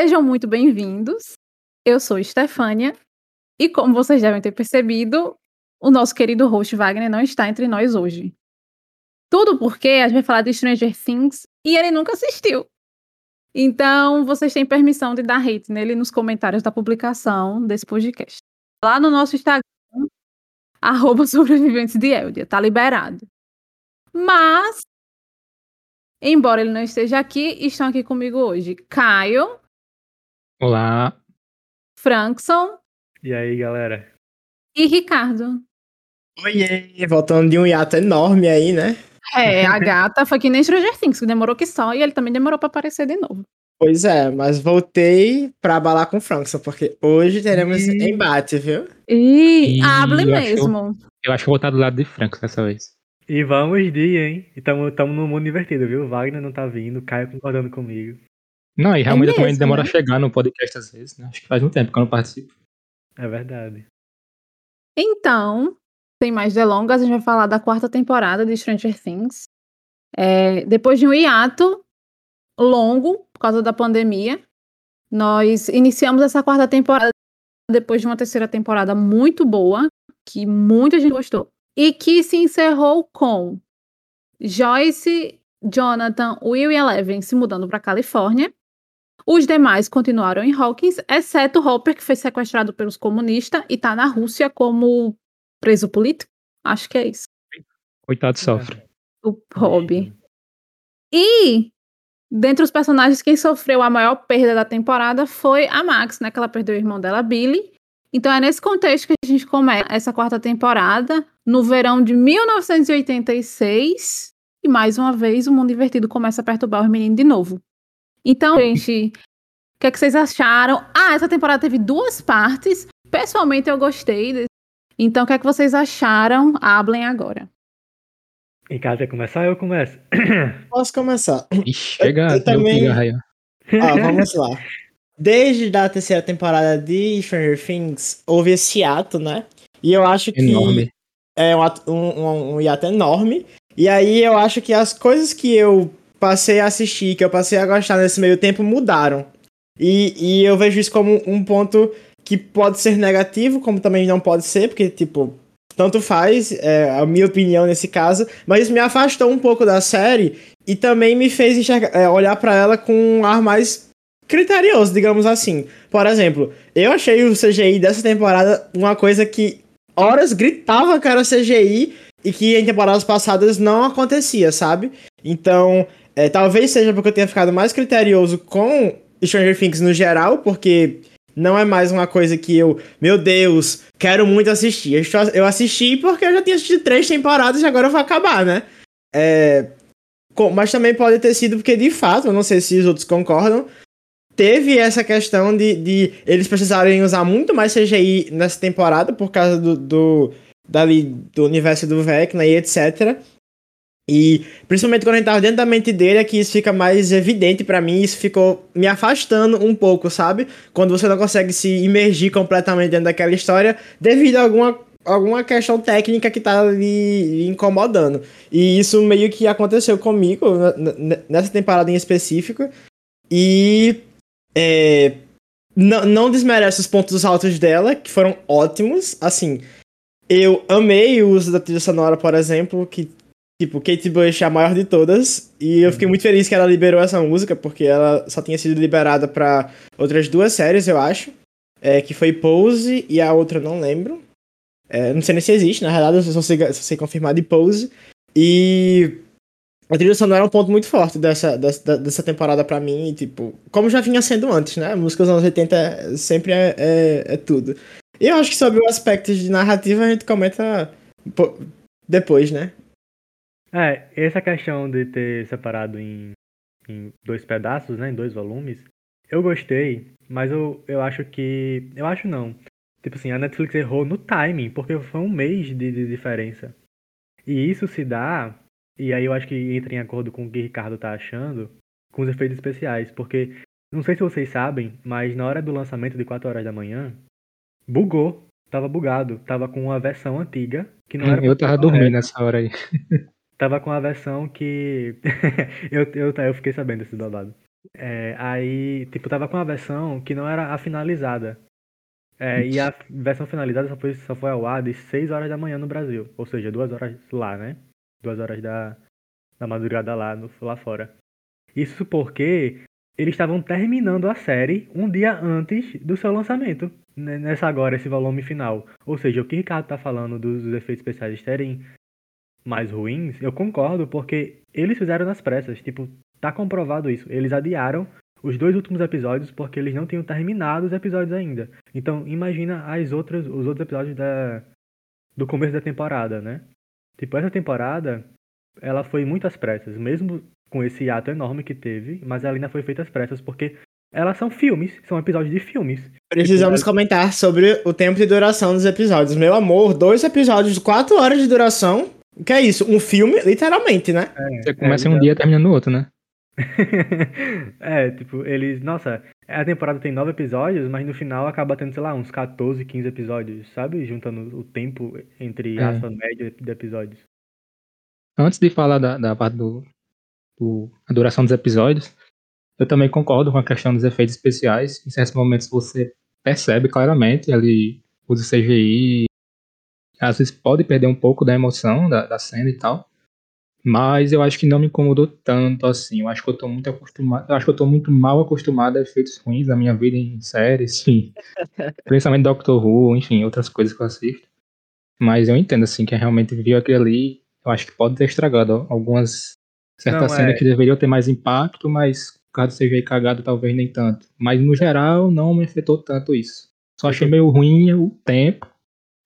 Sejam muito bem-vindos. Eu sou Estefânia e como vocês devem ter percebido, o nosso querido host Wagner não está entre nós hoje. Tudo porque a gente vai falar de Stranger Things e ele nunca assistiu. Então, vocês têm permissão de dar hate nele nos comentários da publicação desse podcast. Lá no nosso Instagram, arroba sobreviventes de Eldia, tá liberado. Mas, embora ele não esteja aqui, estão aqui comigo hoje Caio. Olá. Frankson. E aí, galera? E Ricardo. Oiê, voltando de um hiato enorme aí, né? É, a gata foi que nem Stranger Things, que demorou que só, e ele também demorou para aparecer de novo. Pois é, mas voltei pra abalar com o Frankson, porque hoje teremos e... embate, viu? E, e hable mesmo. eu acho que vou estar do lado de Frankson dessa vez. E vamos de, hein? Estamos no mundo invertido, viu? Wagner não tá vindo, Caio concordando comigo. Não, e realmente é mesmo, também demora né? a chegar no podcast às vezes, né? Acho que faz um tempo que eu não participo. É verdade. Então, sem mais delongas, a gente vai falar da quarta temporada de Stranger Things. É, depois de um hiato longo, por causa da pandemia, nós iniciamos essa quarta temporada depois de uma terceira temporada muito boa, que muita gente gostou, e que se encerrou com Joyce, Jonathan, Will e Eleven se mudando para Califórnia. Os demais continuaram em Hawkins, exceto Hopper, que foi sequestrado pelos comunistas e está na Rússia como preso político? Acho que é isso. Coitado sofre. O Hobby. E dentre os personagens, quem sofreu a maior perda da temporada foi a Max, né? Que ela perdeu o irmão dela, Billy. Então é nesse contexto que a gente começa essa quarta temporada, no verão de 1986. E mais uma vez o mundo invertido começa a perturbar os meninos de novo. Então, gente, o que, é que vocês acharam? Ah, essa temporada teve duas partes. Pessoalmente, eu gostei então, o que é que vocês acharam? Hablem agora. Ricardo, quer começar? Eu começo. Posso começar. Ixi, chega, eu, eu também... ah, vamos lá. Desde a terceira temporada de Stranger Things, houve esse ato, né? E eu acho que enorme. é um, ato, um, um, um hiato enorme. E aí eu acho que as coisas que eu passei a assistir, que eu passei a gostar nesse meio tempo, mudaram. E, e eu vejo isso como um ponto que pode ser negativo, como também não pode ser, porque, tipo, tanto faz, é, a minha opinião nesse caso, mas me afastou um pouco da série e também me fez enxergar, é, olhar para ela com um ar mais criterioso, digamos assim. Por exemplo, eu achei o CGI dessa temporada uma coisa que horas gritava que era CGI e que em temporadas passadas não acontecia, sabe? Então, é, talvez seja porque eu tenha ficado mais criterioso com Stranger Things no geral, porque não é mais uma coisa que eu, meu Deus, quero muito assistir. Eu assisti porque eu já tinha assistido três temporadas e agora vou acabar, né? É, mas também pode ter sido porque, de fato, eu não sei se os outros concordam, teve essa questão de, de eles precisarem usar muito mais CGI nessa temporada por causa do, do, dali, do universo do Vecna e etc. E principalmente quando a gente tava dentro da mente dele, é que isso fica mais evidente para mim, isso ficou me afastando um pouco, sabe? Quando você não consegue se imergir completamente dentro daquela história devido a alguma, alguma questão técnica que tá lhe incomodando. E isso meio que aconteceu comigo nessa temporada em específico. E é, não, não desmerece os pontos altos dela, que foram ótimos. Assim, eu amei o uso da trilha sonora, por exemplo, que Tipo, Kate Bush é a maior de todas. E eu fiquei muito feliz que ela liberou essa música, porque ela só tinha sido liberada para outras duas séries, eu acho. É, que foi Pose e a outra não lembro. É, não sei nem se existe, na realidade, eu só sei, só sei confirmar de Pose. E a trilha sonora é um ponto muito forte dessa, dessa, dessa temporada para mim. E, tipo, como já vinha sendo antes, né? A música dos anos 80 sempre é, é, é tudo. E eu acho que sobre o aspecto de narrativa a gente comenta depois, né? É, essa questão de ter separado em, em dois pedaços, né, em dois volumes, eu gostei, mas eu, eu acho que. Eu acho não. Tipo assim, a Netflix errou no timing, porque foi um mês de, de diferença. E isso se dá, e aí eu acho que entra em acordo com o que o Ricardo tá achando, com os efeitos especiais, porque não sei se vocês sabem, mas na hora do lançamento de 4 horas da manhã, bugou, tava bugado, tava com uma versão antiga que não era Eu tava dormindo nessa hora aí. tava com a versão que. eu, eu, eu fiquei sabendo desse babado. É, aí, tipo, tava com uma versão que não era a finalizada. É, e a versão finalizada só foi, só foi ao ar de 6 horas da manhã no Brasil. Ou seja, 2 horas lá, né? 2 horas da, da madrugada lá, no, lá fora. Isso porque eles estavam terminando a série um dia antes do seu lançamento. Nessa agora, esse volume final. Ou seja, o que o Ricardo tá falando dos, dos efeitos especiais terem mais ruins, eu concordo, porque eles fizeram nas pressas. Tipo, tá comprovado isso. Eles adiaram os dois últimos episódios porque eles não tinham terminado os episódios ainda. Então, imagina as outras, os outros episódios da, do começo da temporada, né? Tipo, essa temporada, ela foi muito às pressas, mesmo com esse ato enorme que teve, mas ela ainda foi feita às pressas porque elas são filmes, são episódios de filmes. Precisamos tipo, comentar sobre o tempo de duração dos episódios. Meu amor, dois episódios de quatro horas de duração. O que é isso? Um filme, literalmente, né? É, Você começa é, em um dia e termina no outro, né? é, tipo, eles. Nossa, a temporada tem nove episódios, mas no final acaba tendo, sei lá, uns 14, 15 episódios, sabe? Juntando o tempo entre é. aspas média de episódios. Antes de falar da, da parte do, do. a duração dos episódios, eu também concordo com a questão dos efeitos especiais. Em certos momentos você percebe claramente ali usa CGI. Às vezes pode perder um pouco da emoção da, da cena e tal. Mas eu acho que não me incomodou tanto assim. Eu acho que eu tô muito acostumado. Eu acho que eu tô muito mal acostumado a efeitos ruins na minha vida em séries, enfim. Principalmente Doctor Who, enfim, outras coisas que eu assisto. Mas eu entendo, assim, que realmente viu aquilo ali. Eu acho que pode ter estragado algumas certas cenas é... que deveriam ter mais impacto, mas caso seja aí cagado, talvez nem tanto. Mas no geral, não me afetou tanto isso. Só achei meio ruim o tempo,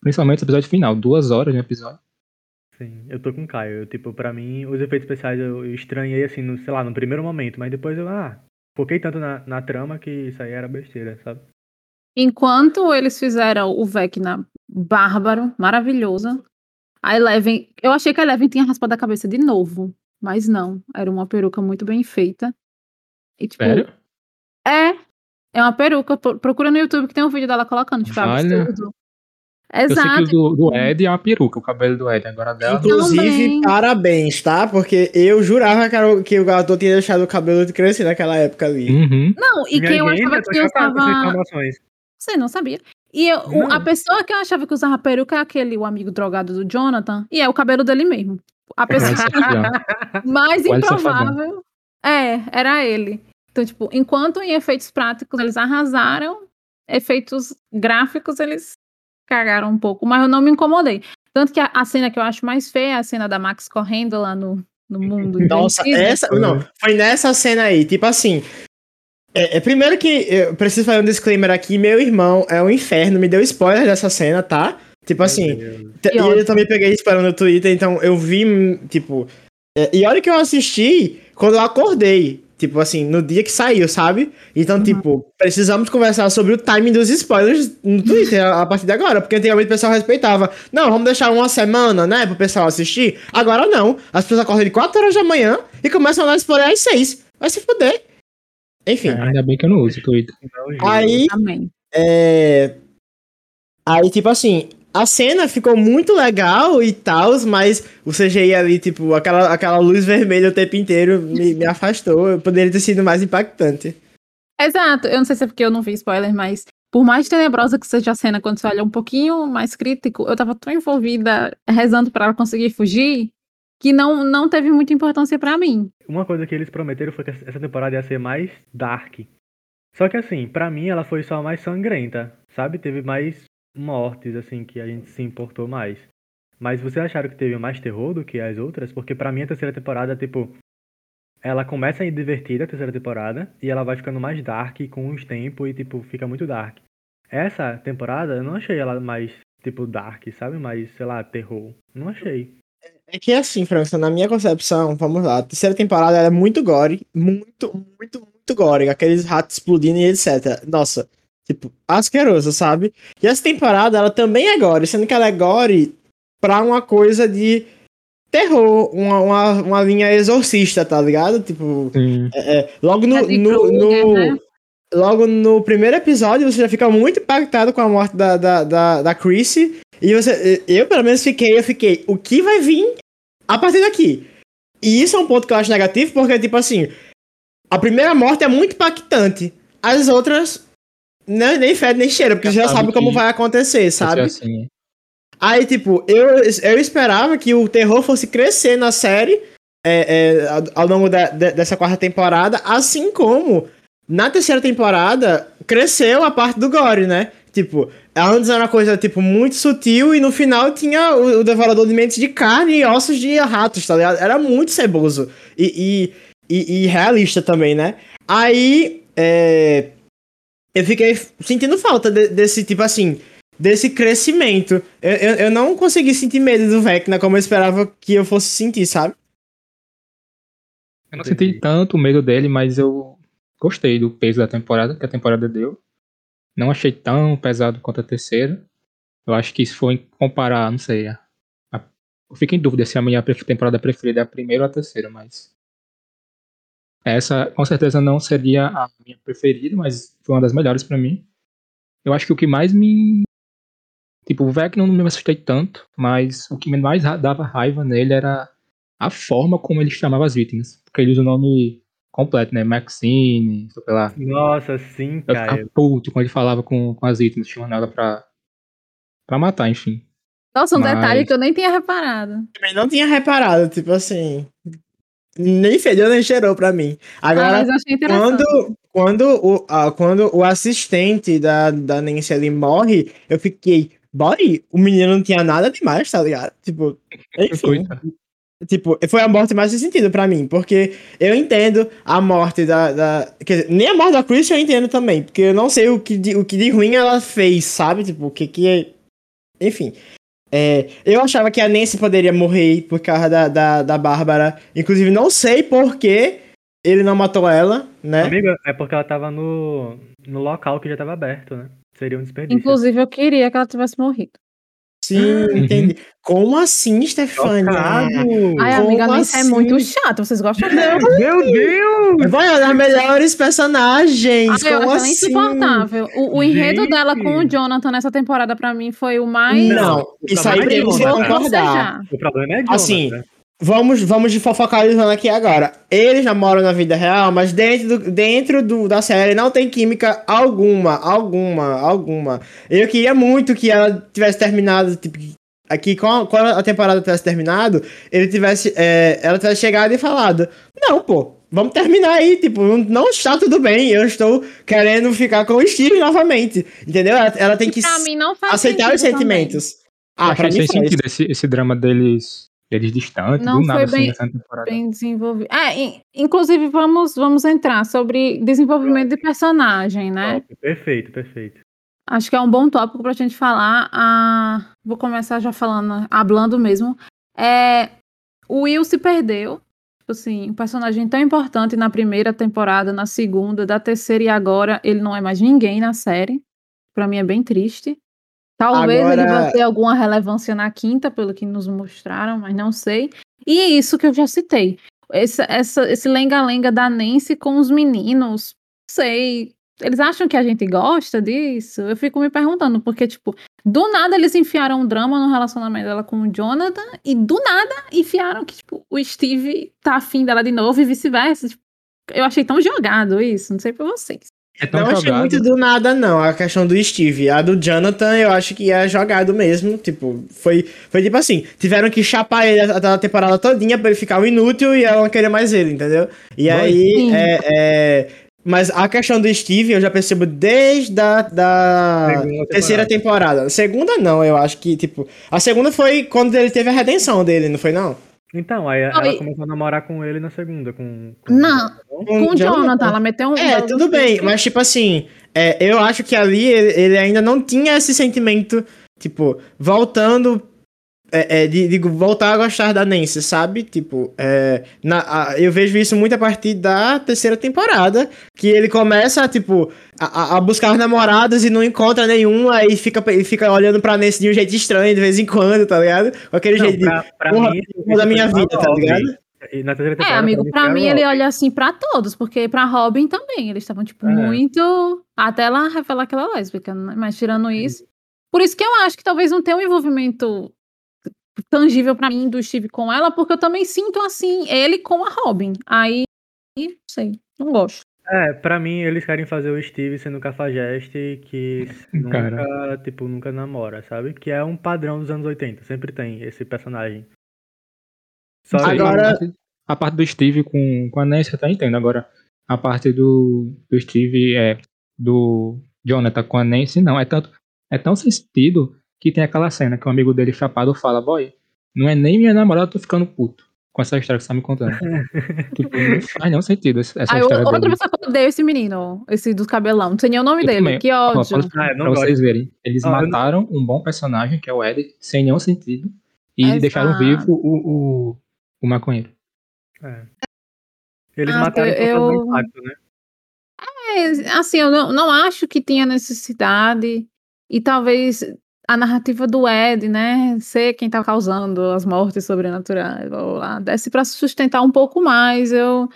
principalmente o episódio final, duas horas de episódio. Sim, eu tô com o Caio. Eu, tipo, pra mim, os efeitos especiais eu estranhei, assim, no, sei lá, no primeiro momento, mas depois eu, ah, foquei tanto na, na trama que isso aí era besteira, sabe? Enquanto eles fizeram o Vecna bárbaro, maravilhoso, a Eleven, eu achei que a Eleven tinha raspado a cabeça de novo, mas não, era uma peruca muito bem feita. E, tipo, Sério? É, é uma peruca, procura no YouTube que tem um vídeo dela colocando, tipo, é absurdo. Exato. Eu sei que o do, do Ed é uma peruca, o cabelo do Ed. Agora dela. Inclusive, Também. parabéns, tá? Porque eu jurava que, era, que o gato tinha deixado o cabelo de crescer naquela época ali. Uhum. Não, e quem eu achava que usava. Você não sabia. E eu, o, a pessoa que eu achava que usava peruca é aquele, o amigo drogado do Jonathan, e é o cabelo dele mesmo. A pessoa mais improvável. É, era ele. Então, tipo, enquanto em efeitos práticos eles arrasaram, efeitos gráficos eles cagaram um pouco, mas eu não me incomodei. Tanto que a, a cena que eu acho mais feia é a cena da Max correndo lá no, no mundo. Nossa, essa. Não, foi nessa cena aí. Tipo assim. É, é, primeiro que eu preciso fazer um disclaimer aqui. Meu irmão é um inferno, me deu spoiler dessa cena, tá? Tipo assim. E eu também peguei spoiler no Twitter, então eu vi, tipo. É, e olha que eu assisti quando eu acordei. Tipo assim, no dia que saiu, sabe? Então, uhum. tipo, precisamos conversar sobre o timing dos spoilers no Twitter a partir de agora. Porque antigamente o pessoal respeitava. Não, vamos deixar uma semana, né, pro pessoal assistir. Agora não. As pessoas acordam de 4 horas da manhã e começam a dar spoiler às 6. Vai se fuder. Enfim. É, ainda bem que eu não uso o Twitter. Aí. Amém. É. Aí, tipo assim, a cena ficou muito legal e tal, mas o CGI ali, tipo, aquela, aquela luz vermelha o tempo inteiro me, me afastou. Poderia ter sido mais impactante. Exato. Eu não sei se é porque eu não vi spoiler, mas por mais tenebrosa que seja a cena, quando você olha um pouquinho mais crítico, eu tava tão envolvida rezando para ela conseguir fugir que não, não teve muita importância para mim. Uma coisa que eles prometeram foi que essa temporada ia ser mais dark. Só que assim, para mim ela foi só mais sangrenta, sabe? Teve mais mortes, assim, que a gente se importou mais. Mas vocês acharam que teve mais terror do que as outras? Porque para mim a terceira temporada, tipo, ela começa a ir divertida a terceira temporada e ela vai ficando mais dark com os tempos e, tipo, fica muito dark. Essa temporada eu não achei ela mais, tipo, dark, sabe? Mais, sei lá, terror. Não achei. É que é assim, França, na minha concepção, vamos lá, a terceira temporada é muito gore, muito, muito, muito gore, aqueles ratos explodindo e etc. Nossa, Tipo, asqueroso, sabe? E essa temporada, ela também é gore, sendo que ela é gore pra uma coisa de terror, uma, uma, uma linha exorcista, tá ligado? Tipo, é, é, logo no, no, no né? logo no primeiro episódio você já fica muito impactado com a morte da, da, da, da Chrissy. E você, eu pelo menos fiquei, eu fiquei, o que vai vir a partir daqui? E isso é um ponto que eu acho negativo, porque, tipo assim, A primeira morte é muito impactante. As outras, né, nem fede nem cheira, porque Já você já sabe sabe como vai acontecer, sabe? assim. Aí, tipo, eu, eu esperava que o terror fosse crescer na série é, é, ao, ao longo da- de- dessa quarta temporada, assim como na terceira temporada cresceu a parte do gore, né? Tipo, antes era uma coisa, tipo, muito sutil e no final tinha o, o devorador de mentes de carne e ossos de ratos, tá ligado? Era muito ceboso e, e, e- e realista também, né? Aí, é, eu fiquei sentindo falta de- desse, tipo assim, desse crescimento. Eu, eu, eu não consegui sentir medo do Vecna como eu esperava que eu fosse sentir, sabe? Eu não senti tanto medo dele, mas eu gostei do peso da temporada, que a temporada deu. Não achei tão pesado quanto a terceira. Eu acho que se for em comparar, não sei. a- a- eu fico em dúvida se a minha temporada preferida é a primeira ou a terceira, mas. Essa com certeza não seria a minha preferida, mas foi uma das melhores pra mim. Eu acho que o que mais me. Tipo, o Vecna não me assustei tanto, mas o que mais dava raiva nele era a forma como ele chamava as vítimas. Porque ele usa o nome completo, né? Maxine, sei lá. Nossa, sim, Eu cara. ficava puto quando ele falava com, com as vítimas, chamando ela pra, pra matar, enfim. Nossa, um Mas- detalhe que eu nem tinha reparado. Também não tinha reparado, tipo assim. Nem fedeu nem cheirou pra mim. ah, Agora, mas eu achei interessante. quando, quando, o, ah, quando o assistente da, da Nancy ali morre, eu fiquei. Boy, o menino não tinha nada demais, tá ligado? Tipo, enfim. Tipo, foi a morte mais sem sentido pra mim, porque eu entendo a morte da, da. Quer dizer, nem a morte da Chris eu entendo também, porque eu não sei o que de, o que de ruim ela fez, sabe? Tipo, o que que é. Enfim. É, eu achava que a Nancy poderia morrer por causa da, da, da Bárbara. Inclusive, não sei por que ele não matou ela, né? Amiga, é porque ela tava no, no local que já tava aberto, né? Seria um desperdício. Inclusive, eu queria que ela tivesse morrido. Sim, Uhum. entendi. Como assim, Stefania? Ai, Como amiga, Nancy é assim? muito chato. Vocês gostam dela? Meu Deus! Vai olhar melhores personagens. Ai, eu como acho ela assim? insuportável. O, o enredo dela com o Jonathan nessa temporada, pra mim, foi o mais. Não, isso aí problema é temos que concordar. O problema é Jonathan. Assim, Vamos, vamos de fofocalizando aqui agora. Eles namoram na vida real, mas dentro, do, dentro do, da série não tem química alguma, alguma, alguma. Eu queria muito que ela tivesse terminado, tipo, aqui, quando a temporada tivesse terminado, ele tivesse, é, ela tivesse chegado e falado, não, pô, vamos terminar aí, tipo, não- não está tudo bem, eu estou querendo ficar com o Steve novamente, entendeu? Ela, ela tem que aceitar os sentido também. sentimentos. Eu Ah, pra mim faz. sentido esse, esse drama deles, deles distantes, Não do nada foi assim, bem- temporada. bem desenvolvido. É, in- inclusive, vamos, vamos entrar sobre desenvolvimento de personagem, né? Perfeito, perfeito. Acho que é um bom tópico pra gente falar. Ah, vou começar já falando, hablando mesmo. É, o Will se perdeu. Tipo assim, um personagem tão importante na primeira temporada, na segunda, da terceira e agora ele não é mais ninguém na série. Pra mim é bem triste. Talvez ele Agora- vá ter alguma relevância na quinta, pelo que nos mostraram, mas não sei. E é isso que eu já citei. Esse, essa- esse lenga-lenga da Nancy com os meninos, sei. Eles acham que a gente gosta disso? Eu fico me perguntando, porque, tipo, do nada eles enfiaram um drama no relacionamento dela com o Jonathan, e do nada enfiaram que, tipo, o Steve tá afim dela de novo e vice-versa. Tipo, eu achei tão jogado isso, não sei pra vocês. É tão Não achei jogado. muito do nada, não, a questão do Steve. A do Jonathan, eu acho que é jogado mesmo. Tipo, foi, foi tipo assim: tiveram que chapar ele a, a temporada todinha pra ele ficar um inútil e ela não queria mais ele, entendeu? E Foi. aí, é, é, Mas a questão do Steve eu já percebo desde a da Segunda terceira temporada. Segunda, não, eu acho que, tipo. A segunda foi quando ele teve a redenção dele, não foi, não? Então, aí Oi. ela começou a namorar com ele na segunda. Com, com Não. com- Com o Jonathan, ela meteu um. É, tudo bem, mas tipo assim, é, eu acho que ali ele, ele ainda não tinha esse sentimento, tipo, voltando. É, é, de, de voltar a gostar da Nancy, sabe? Tipo, é, na, a- eu vejo isso muito a partir da terceira temporada, que ele começa, tipo, a, a- buscar namoradas e não encontra nenhuma, aí fica, ele fica olhando pra Nancy de um jeito estranho de vez em quando, tá ligado? Com aquele Não, jeito de, pra, pra porra, mim, porra da minha foi vida, tá ligado? E na terceira É, amigo, pra mim ele Robin. olha assim pra todos, porque pra Robin também, eles estavam, tipo, É. muito. Até ela revelar que ela é lésbica, né? mas tirando isso. Por isso que eu acho que talvez não tenha um envolvimento tangível pra mim do Steve com ela, porque eu também sinto assim, ele com a Robin. Aí, não sei. Não gosto. É, pra mim eles querem fazer o Steve sendo cafajeste que Cara. nunca, tipo, nunca namora, sabe? Que é um padrão dos anos 80, sempre tem esse personagem. Só Agora- a parte- A parte do Steve com, com a Nancy eu até entendo. Agora, a parte do, do Steve é do Jonathan com a Nancy, não. É, tanto, é tão sem sentido que tem aquela cena que um amigo dele chapado fala, boy, não é nem minha namorada, eu tô ficando puto com essa história que você tá me contando. tipo, não faz nenhum sentido essa essa Aí, história outra dele. pessoa que eu odeio esse menino, esse dos cabelão. Não sei nem o nome Eu dele. também. Que Ó, ódio. posso- Ah, eu não pra vocês verem, eles Ah, eu não- mataram um bom personagem, que é o Ed, sem nenhum sentido, e Exato. deixaram vivo o, o, o maconheiro. É. Eles Ah, mataram eu- eu- impacto, né? É, assim, eu não, não acho que tinha necessidade. E talvez a narrativa do Ed, né? Ser quem tá causando as mortes sobrenaturais. Blá, blá, blá, desce pra sustentar um pouco mais. Eu.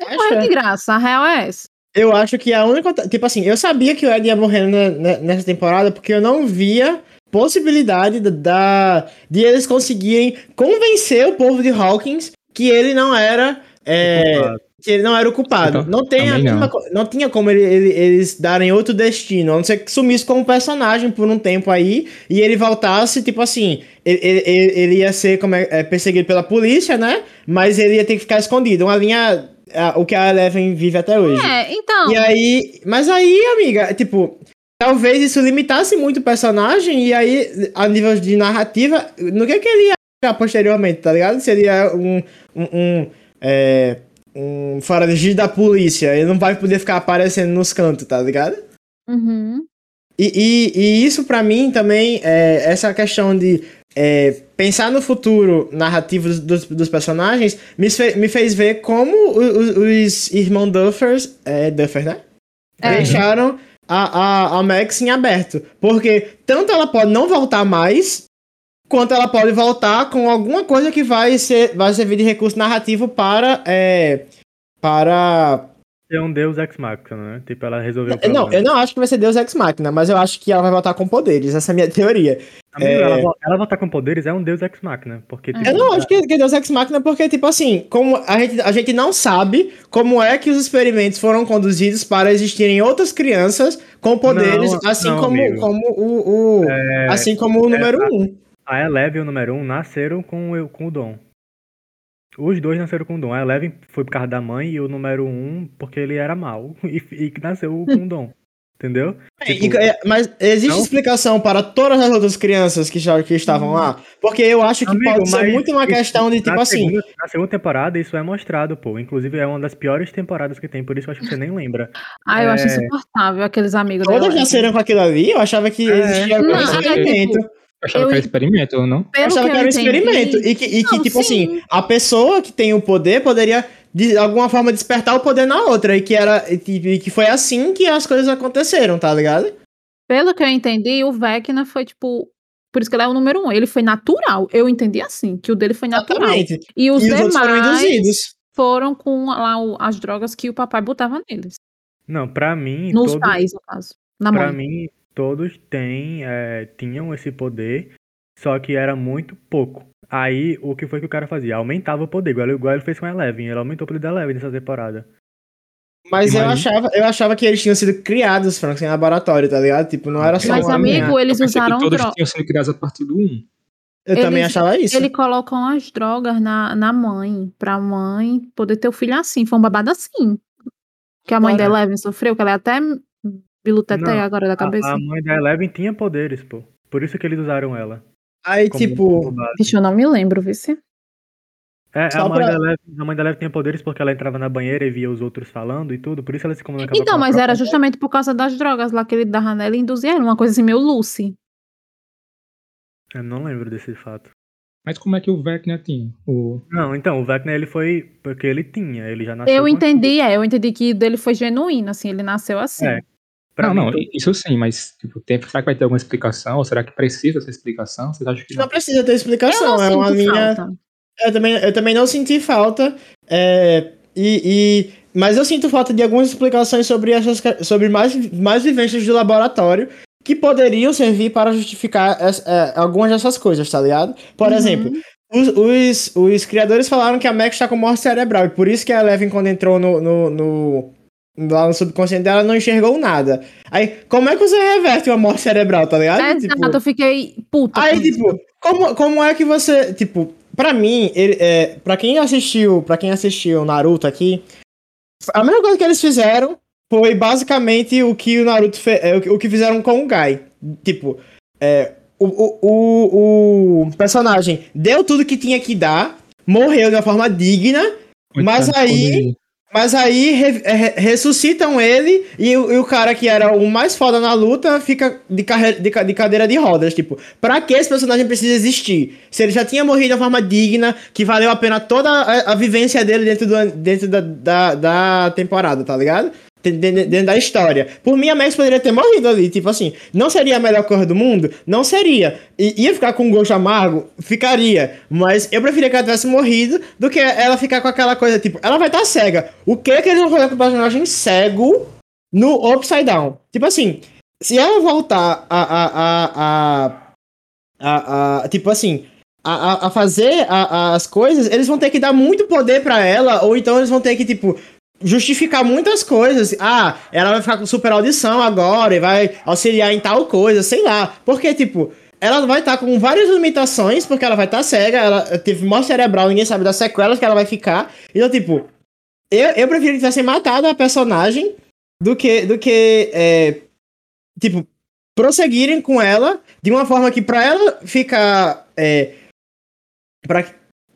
É. de graça. A real é essa. Eu acho que a única. Tipo assim, eu sabia que o Ed ia morrer ne- ne- nessa temporada porque eu não via possibilidade da, da- de eles conseguirem convencer o povo de Hawkins que ele não era. é. Que ele não era o culpado. Então, não, tem não. co- não tinha como ele- ele- eles darem outro destino, a não ser que sumisse como personagem por um tempo aí e ele voltasse, tipo assim, ele, ele- ele- ele ia ser como é, é, perseguido pela polícia, né? Mas ele ia ter que ficar escondido. Uma linha. a- o que a Eleven vive até hoje. É, então. E aí, mas aí, amiga, tipo, talvez isso limitasse muito o personagem e aí, a nível de narrativa, no que que ele ia ficar posteriormente, tá ligado? Seria um, um, um, é, um foragido da polícia, ele não vai poder ficar aparecendo nos cantos, tá ligado? Uhum. E, e, e isso pra mim também, é, essa questão de é, pensar no futuro narrativo dos, dos, personagens, me, fe- me fez ver como o- o- os irmãos Duffers, é Duffer, né? É. Deixaram a, a, a Max em aberto. Porque tanto ela pode não voltar mais, quanto ela pode voltar com alguma coisa que vai, ser, vai servir de recurso narrativo para. É, para. Ser um deus ex-machina, né? Tipo, ela resolveu o Não, problema. eu não acho que vai ser Deus Ex Machina, mas eu acho que ela vai voltar com poderes. Essa é a minha teoria. Amigo, é- ela, ela voltar com poderes é um deus ex-machina. Porque, tipo, Eu não acho que, que é Deus Ex Machina porque, tipo assim, como a gente, a gente não sabe como é que os experimentos foram conduzidos para existirem outras crianças com poderes, Não, assim não, como, amigo. como o, o- assim como o número um. A Eleven e o número 1 nasceram com, o- com o Dom. Os dois nasceram com o Dom. A Eleven foi por causa da mãe e o número 1 porque ele era mau e, e que nasceu com o Dom. Entendeu? E- Tipo, é, mas existe não? explicação para todas as outras crianças que, já, que estavam lá? Porque eu acho que Amigo, pode ser muito uma isso- questão de, tipo na assim, Segunda, na segunda temporada, isso é mostrado, pô. Inclusive, é uma das piores temporadas que tem, por isso eu acho que você nem lembra. Ah, eu acho É. insuportável aqueles amigos todas dela. nasceram com aquilo ali, eu achava que É. existia algum Não, é tipo, achava Eu- que era experimento, ou não? Eu Pelo achava que, eu era um entendi- experimento. E que, e que Não, tipo sim. assim, a pessoa que tem o poder poderia, de alguma forma, despertar o poder na outra. E que, era, e que que foi assim que as coisas aconteceram, tá ligado? Pelo que eu entendi, o Vecna foi tipo. Por isso que ele é o número um. Ele foi natural. Eu entendi assim, que o dele foi natural. Exatamente. E os e os outros foram demais induzidos. foram com lá o- as drogas que o papai botava neles. Não, pra mim, Nos todos, pais, no caso. Na pra mãe. mim, todos têm, é, tinham esse poder, só que era muito pouco. Aí, o que foi que o cara fazia? Aumentava o poder, igual, igual ele fez com a Eleven. Ele aumentou o poder da Eleven nessa temporada. Mas eu achava, eu achava que eles tinham sido criados, Frank, em laboratório, tá ligado? Tipo, não era só Mas, uma amigo, linha. eles que usaram todos droga. tinham sido criados a partir do 1. Eu também eles- achava isso. Ele colocam as drogas na, na mãe, pra mãe poder ter o filho assim. Foi um babado assim. Que a mãe da Eleven sofreu, que ela é Não, agora da A, cabeça. a mãe da Eleven tinha poderes, pô. Por isso que eles usaram ela. Aí, como- tipo. Vixe, eu não me lembro, vice. É, a mãe, pra- da Eleven, a mãe da Eleven tinha poderes porque ela entrava na banheira e via os outros falando e tudo, por isso ela se comunicava Então, com a mas era justamente por causa das drogas lá que ele dava nela e induzia ela. Uma coisa assim, meio Lucy. Eu não lembro desse fato. Mas como é que o Vecna tinha? O... Não, então, o Vecna ele foi porque ele tinha, ele já nasceu Eu entendi, é. Eu entendi que o dele foi genuíno, assim. Ele nasceu assim. É. Pra não, mim, não, isso sim, mas tipo, tem, será que vai ter alguma explicação? Ou será que precisa essa explicação? Vocês acham que não não? precisa ter Eu explicação. não É uma linha. falta. Eu também, eu também não senti falta. é, e, e- mas eu sinto falta de algumas explicações sobre, essas, sobre mais, mais vivências do laboratório que poderiam servir para justificar é, algumas dessas coisas, tá ligado? Por Uhum. exemplo, os, os, os criadores falaram que a Max tá com morte cerebral, e por isso que a Eleven, quando entrou no, no, no, lá no subconsciente dela, não enxergou nada. Aí, como é que você reverte uma morte cerebral, tá ligado? É, Tipo, exato, eu fiquei puta. Aí, com isso. tipo, como, como é que você. Tipo, pra mim, ele, é, pra quem assistiu. para quem assistiu Naruto aqui, a mesma coisa que eles fizeram foi basicamente o que o Naruto fez. o, que- o que fizeram com o Gai. Tipo, é, o, o, o, o personagem deu tudo que tinha que dar, morreu de uma forma digna, Muito Mas aí-. Mas aí re- re- ressuscitam ele e, e o cara que era o mais foda na luta fica de, carre- de de cadeira de rodas. Tipo, pra que esse personagem precisa existir? Se ele já tinha morrido de uma forma digna, que valeu a pena toda a, a vivência dele dentro, do, dentro da, da, da temporada, tá ligado? Dentro, da história. Por mim, a Max poderia ter morrido ali. Tipo assim, não seria a melhor cor do mundo? Não seria. I- ia ficar com um gosto amargo? Ficaria. Mas eu preferia que ela tivesse morrido do que ela ficar com aquela coisa, tipo, ela vai estar cega. O que que eles vão fazer com o personagem cego no Upside Down? Tipo assim, se ela voltar a. a, a, a, a, a- tipo assim. A, a, a fazer a- as coisas, eles vão ter que dar muito poder pra ela, ou então eles vão ter que, tipo, justificar muitas coisas. Ah, ela vai ficar com super audição agora e vai auxiliar em tal coisa, sei lá. Porque, tipo, ela vai estar com várias limitações, porque ela vai estar cega, ela teve morte cerebral, ninguém sabe das sequelas que ela vai ficar. Então, tipo, eu, eu prefiro que tivessem matado a personagem do que, do que é, tipo, prosseguirem com ela de uma forma que pra ela ficar. É, pra,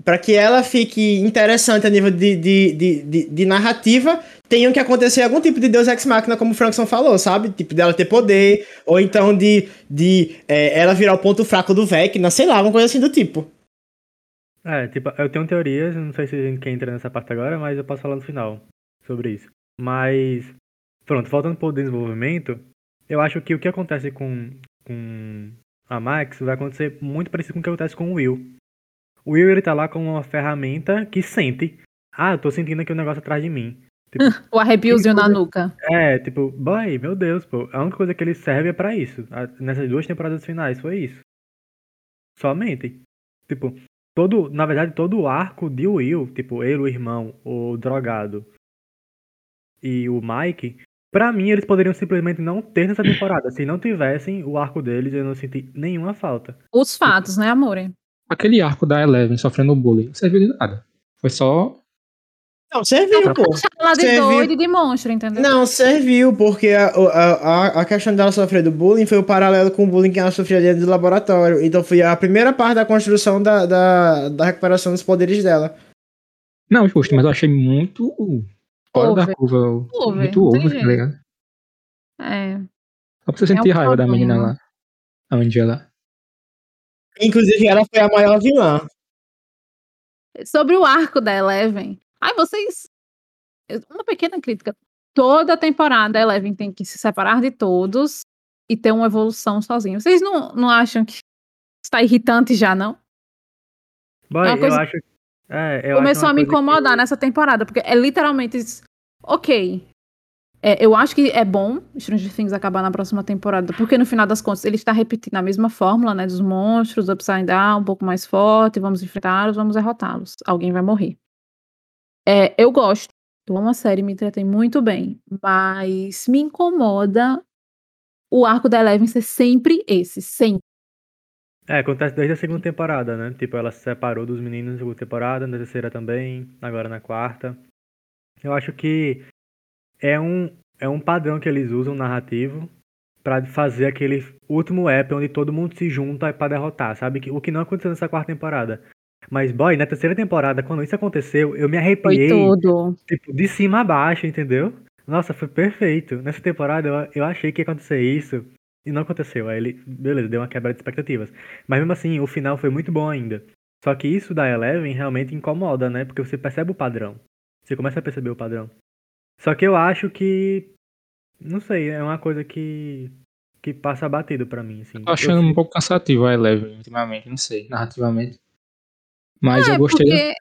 pra que ela fique interessante a nível de, de, de, de, de narrativa, tenham que acontecer algum tipo de Deus Ex Machina, como o Frankson falou, sabe? Tipo, dela ter poder, ou então de, de é, ela virar o ponto fraco do Vecna, sei lá, alguma coisa assim do tipo. É, tipo, eu tenho teorias, não sei se a gente quer entrar nessa parte agora, mas eu posso falar no final sobre isso. Mas, pronto, voltando pro desenvolvimento, eu acho que o que acontece com, com a Max vai acontecer muito parecido com o que acontece com o Will. O Will, ele tá lá com uma ferramenta que sente. Ah, eu tô sentindo aqui um negócio atrás de mim. Tipo, O arrepiozinho na nuca. é, tipo, boy, meu Deus, pô. A única coisa que ele serve é pra isso. Nessas duas temporadas finais foi isso. Somente. Tipo, todo, na verdade, todo o arco de Will, tipo, ele, o irmão, o drogado e o Mike, pra mim eles poderiam simplesmente não ter nessa temporada. Se não tivessem o arco deles, eu não senti nenhuma falta. Os fatos, né, amore? Aquele arco da Eleven sofrendo bullying não serviu de nada. Foi só. Não, serviu, pô. Ela de Serviu. doido e de monstro, entendeu? Não, serviu, porque a, a, a- a questão dela sofrer do bullying foi o paralelo com o bullying que ela sofria dentro do laboratório. Então foi a primeira parte da construção da, da, da recuperação dos poderes dela. Não, justo, mas eu achei muito fora Over. da curva. Over, muito over, tá ligado? É. Só pra você sentir um raiva da menina problema. lá. A Angela. Inclusive, ela foi a maior vilã. Sobre o arco da Eleven. Ai, vocês. Uma pequena crítica. Toda temporada a Eleven tem que se separar de todos e ter uma evolução sozinha. Vocês não, não acham que está irritante já, não? Boy, uma coisa- eu acho. É, eu Começou acho uma a me incomodar que- nessa temporada, porque é literalmente. Ok. É, eu acho que é bom Stranger Things acabar na próxima temporada, porque no final das contas ele está repetindo a mesma fórmula, né? Dos monstros, Upside Down, um pouco mais forte, vamos enfrentá-los, vamos derrotá-los. Alguém vai morrer. É, eu gosto. Eu amo a série, me entretém muito bem. Mas me incomoda o arco da Eleven ser sempre esse. Sempre. É, acontece desde a segunda temporada, né? Tipo, ela se separou dos meninos na segunda temporada, na terceira também, agora na quarta. Eu acho que é um, é um padrão que eles usam narrativo pra fazer aquele último app onde todo mundo se junta pra derrotar, sabe? Que- O que não aconteceu nessa quarta temporada. Mas, boy, na terceira temporada, quando isso aconteceu, eu me arrepiei, tipo, de cima a baixo, entendeu? Nossa, foi perfeito. Nessa temporada eu, eu achei que ia acontecer isso e não aconteceu. Aí ele, beleza, deu uma quebra de expectativas. Mas mesmo assim, o final foi muito bom ainda. Só que isso da Eleven realmente incomoda, né? Porque você percebe o padrão. Você começa a perceber o padrão. Só que eu acho que. Não sei, é uma coisa que. que passa batido pra mim, assim. Tô achando Eu- um pouco cansativo a Eleven ultimamente, não sei, narrativamente. Mas É, eu gostei. da- porque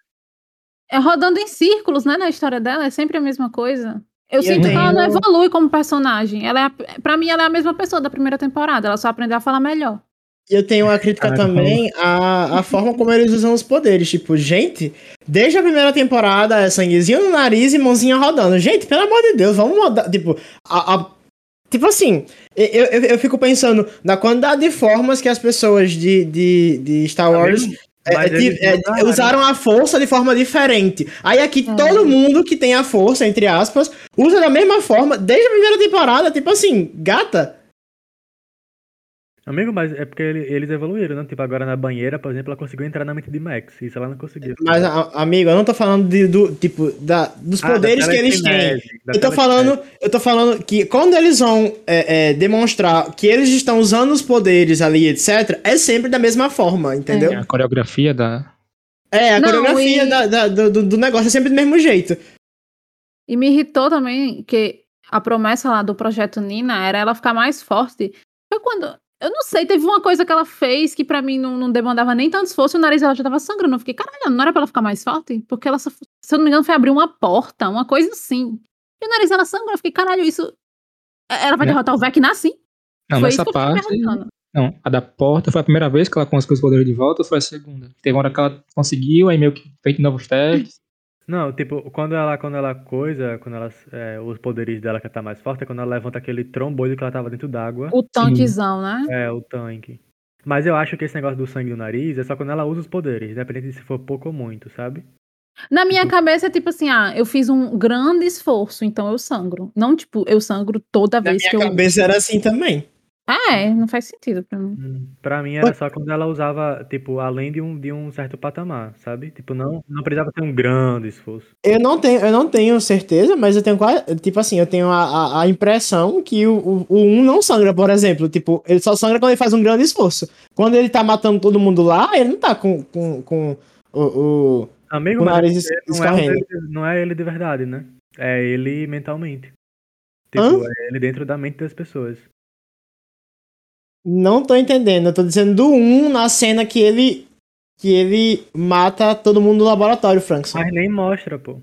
é rodando em círculos, né, na história dela, é sempre a mesma coisa. Eu E eu sinto que ela não evolui como personagem. Ela é, a- pra mim, ela é a mesma pessoa da primeira temporada, ela só aprendeu a falar melhor. Eu tenho uma crítica Ah, também à, à forma como eles usam os poderes. Tipo, gente, desde a primeira temporada é sanguezinho no nariz e mãozinha rodando. Gente, pelo amor de Deus, vamos mudar. Tipo, a, a- tipo assim, eu, eu, eu fico pensando na quantidade de formas que as pessoas de, de, de Star Wars é, é, é, mudaram. usaram a força de forma diferente. Aí aqui todo mundo que tem a força, entre aspas, usa da mesma forma desde a primeira temporada. Tipo assim, gata. Amigo, mas é porque ele- eles evoluíram, né? Tipo, agora na banheira, por exemplo, ela conseguiu entrar na mente de Max. Isso ela não conseguiu. Mas, a- amigo, eu não tô falando de- do, tipo, da, dos Ah, da poderes que eles têm. Eu tô falando, eu tô falando que quando eles vão é, é, demonstrar que eles estão usando os poderes ali, etc., é sempre da mesma forma, entendeu? A coreografia da. É, a Não, coreografia e- da- da- do, do negócio é sempre do mesmo jeito. E me irritou também que a promessa lá do projeto Nina era ela ficar mais forte. Foi quando. Eu não sei, teve uma coisa que ela fez que pra mim não, não demandava nem tanto esforço, e o nariz dela já tava sangrando. Eu fiquei, caralho, não era pra ela ficar mais forte? Porque ela, só- se eu não me engano, foi abrir uma porta, uma coisa assim. E o nariz dela sangrou. Eu fiquei, caralho, isso. Ela vai Né? derrotar o Vecna assim? Não, foi nessa parte. Não, a da porta foi a primeira vez que ela conseguiu os poderes de volta ou foi a segunda? Teve uma hora que ela conseguiu, aí meio que fez novos testes. Não, tipo, quando ela, quando ela coisa, quando ela, é, os poderes dela que tá mais forte, é quando ela levanta aquele trombolho que ela tava dentro d'água. O tanquezão, né? É, o tanque. Mas eu acho que esse negócio do sangue no nariz é só quando ela usa os poderes, independente de se for pouco ou muito, sabe? Na minha cabeça é tipo assim, ah, eu fiz um grande esforço, então eu sangro. Não, tipo, eu sangro toda Na vez minha que eu. cabeça era assim também. É, não faz sentido pra mim. Hum, Pra mim era só quando ela usava, tipo, além de um, de um certo patamar, sabe? Tipo, não, não precisava ter um grande esforço. Eu não tenho, eu não tenho certeza, mas eu tenho quase. Tipo assim, eu tenho a, a, a impressão que o, o, o 1 não sangra, por exemplo. Tipo, ele só sangra quando ele faz um grande esforço. Quando ele tá matando todo mundo lá, ele não tá com, com, com o, o, Amigo, o mas nariz não é, o escorrendo. dele, não é ele de verdade, né? É ele mentalmente. Tipo, Hã? é ele dentro da mente das pessoas. Não tô entendendo. Eu tô dizendo do 1 na cena que ele. Que ele mata todo mundo no laboratório, Frankson. Mas nem mostra, pô.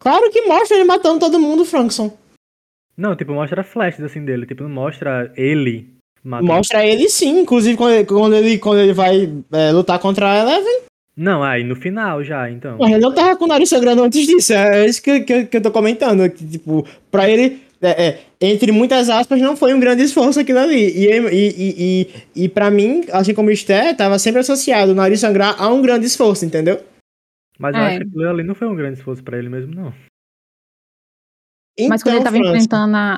Claro que mostra ele matando todo mundo, Frankson. Não, tipo, mostra flashes assim dele. Tipo, não mostra ele matando. Mostra ele sim, inclusive quando ele, quando ele, quando ele vai é, lutar contra a Eleven. Não, aí no final já, então. Mas ele não tava com o nariz sangrando antes disso. É isso que, que, que eu tô comentando. Que, tipo, pra ele, é, é, entre muitas aspas, não foi um grande esforço aquilo ali. E, e, e, e, e pra mim, assim como o Esté, tava sempre associado o nariz sangrar a um grande esforço, entendeu? Mas eu É. acho que aquilo ali não foi um grande esforço pra ele mesmo, não. Mas quando ele tava França, enfrentando a.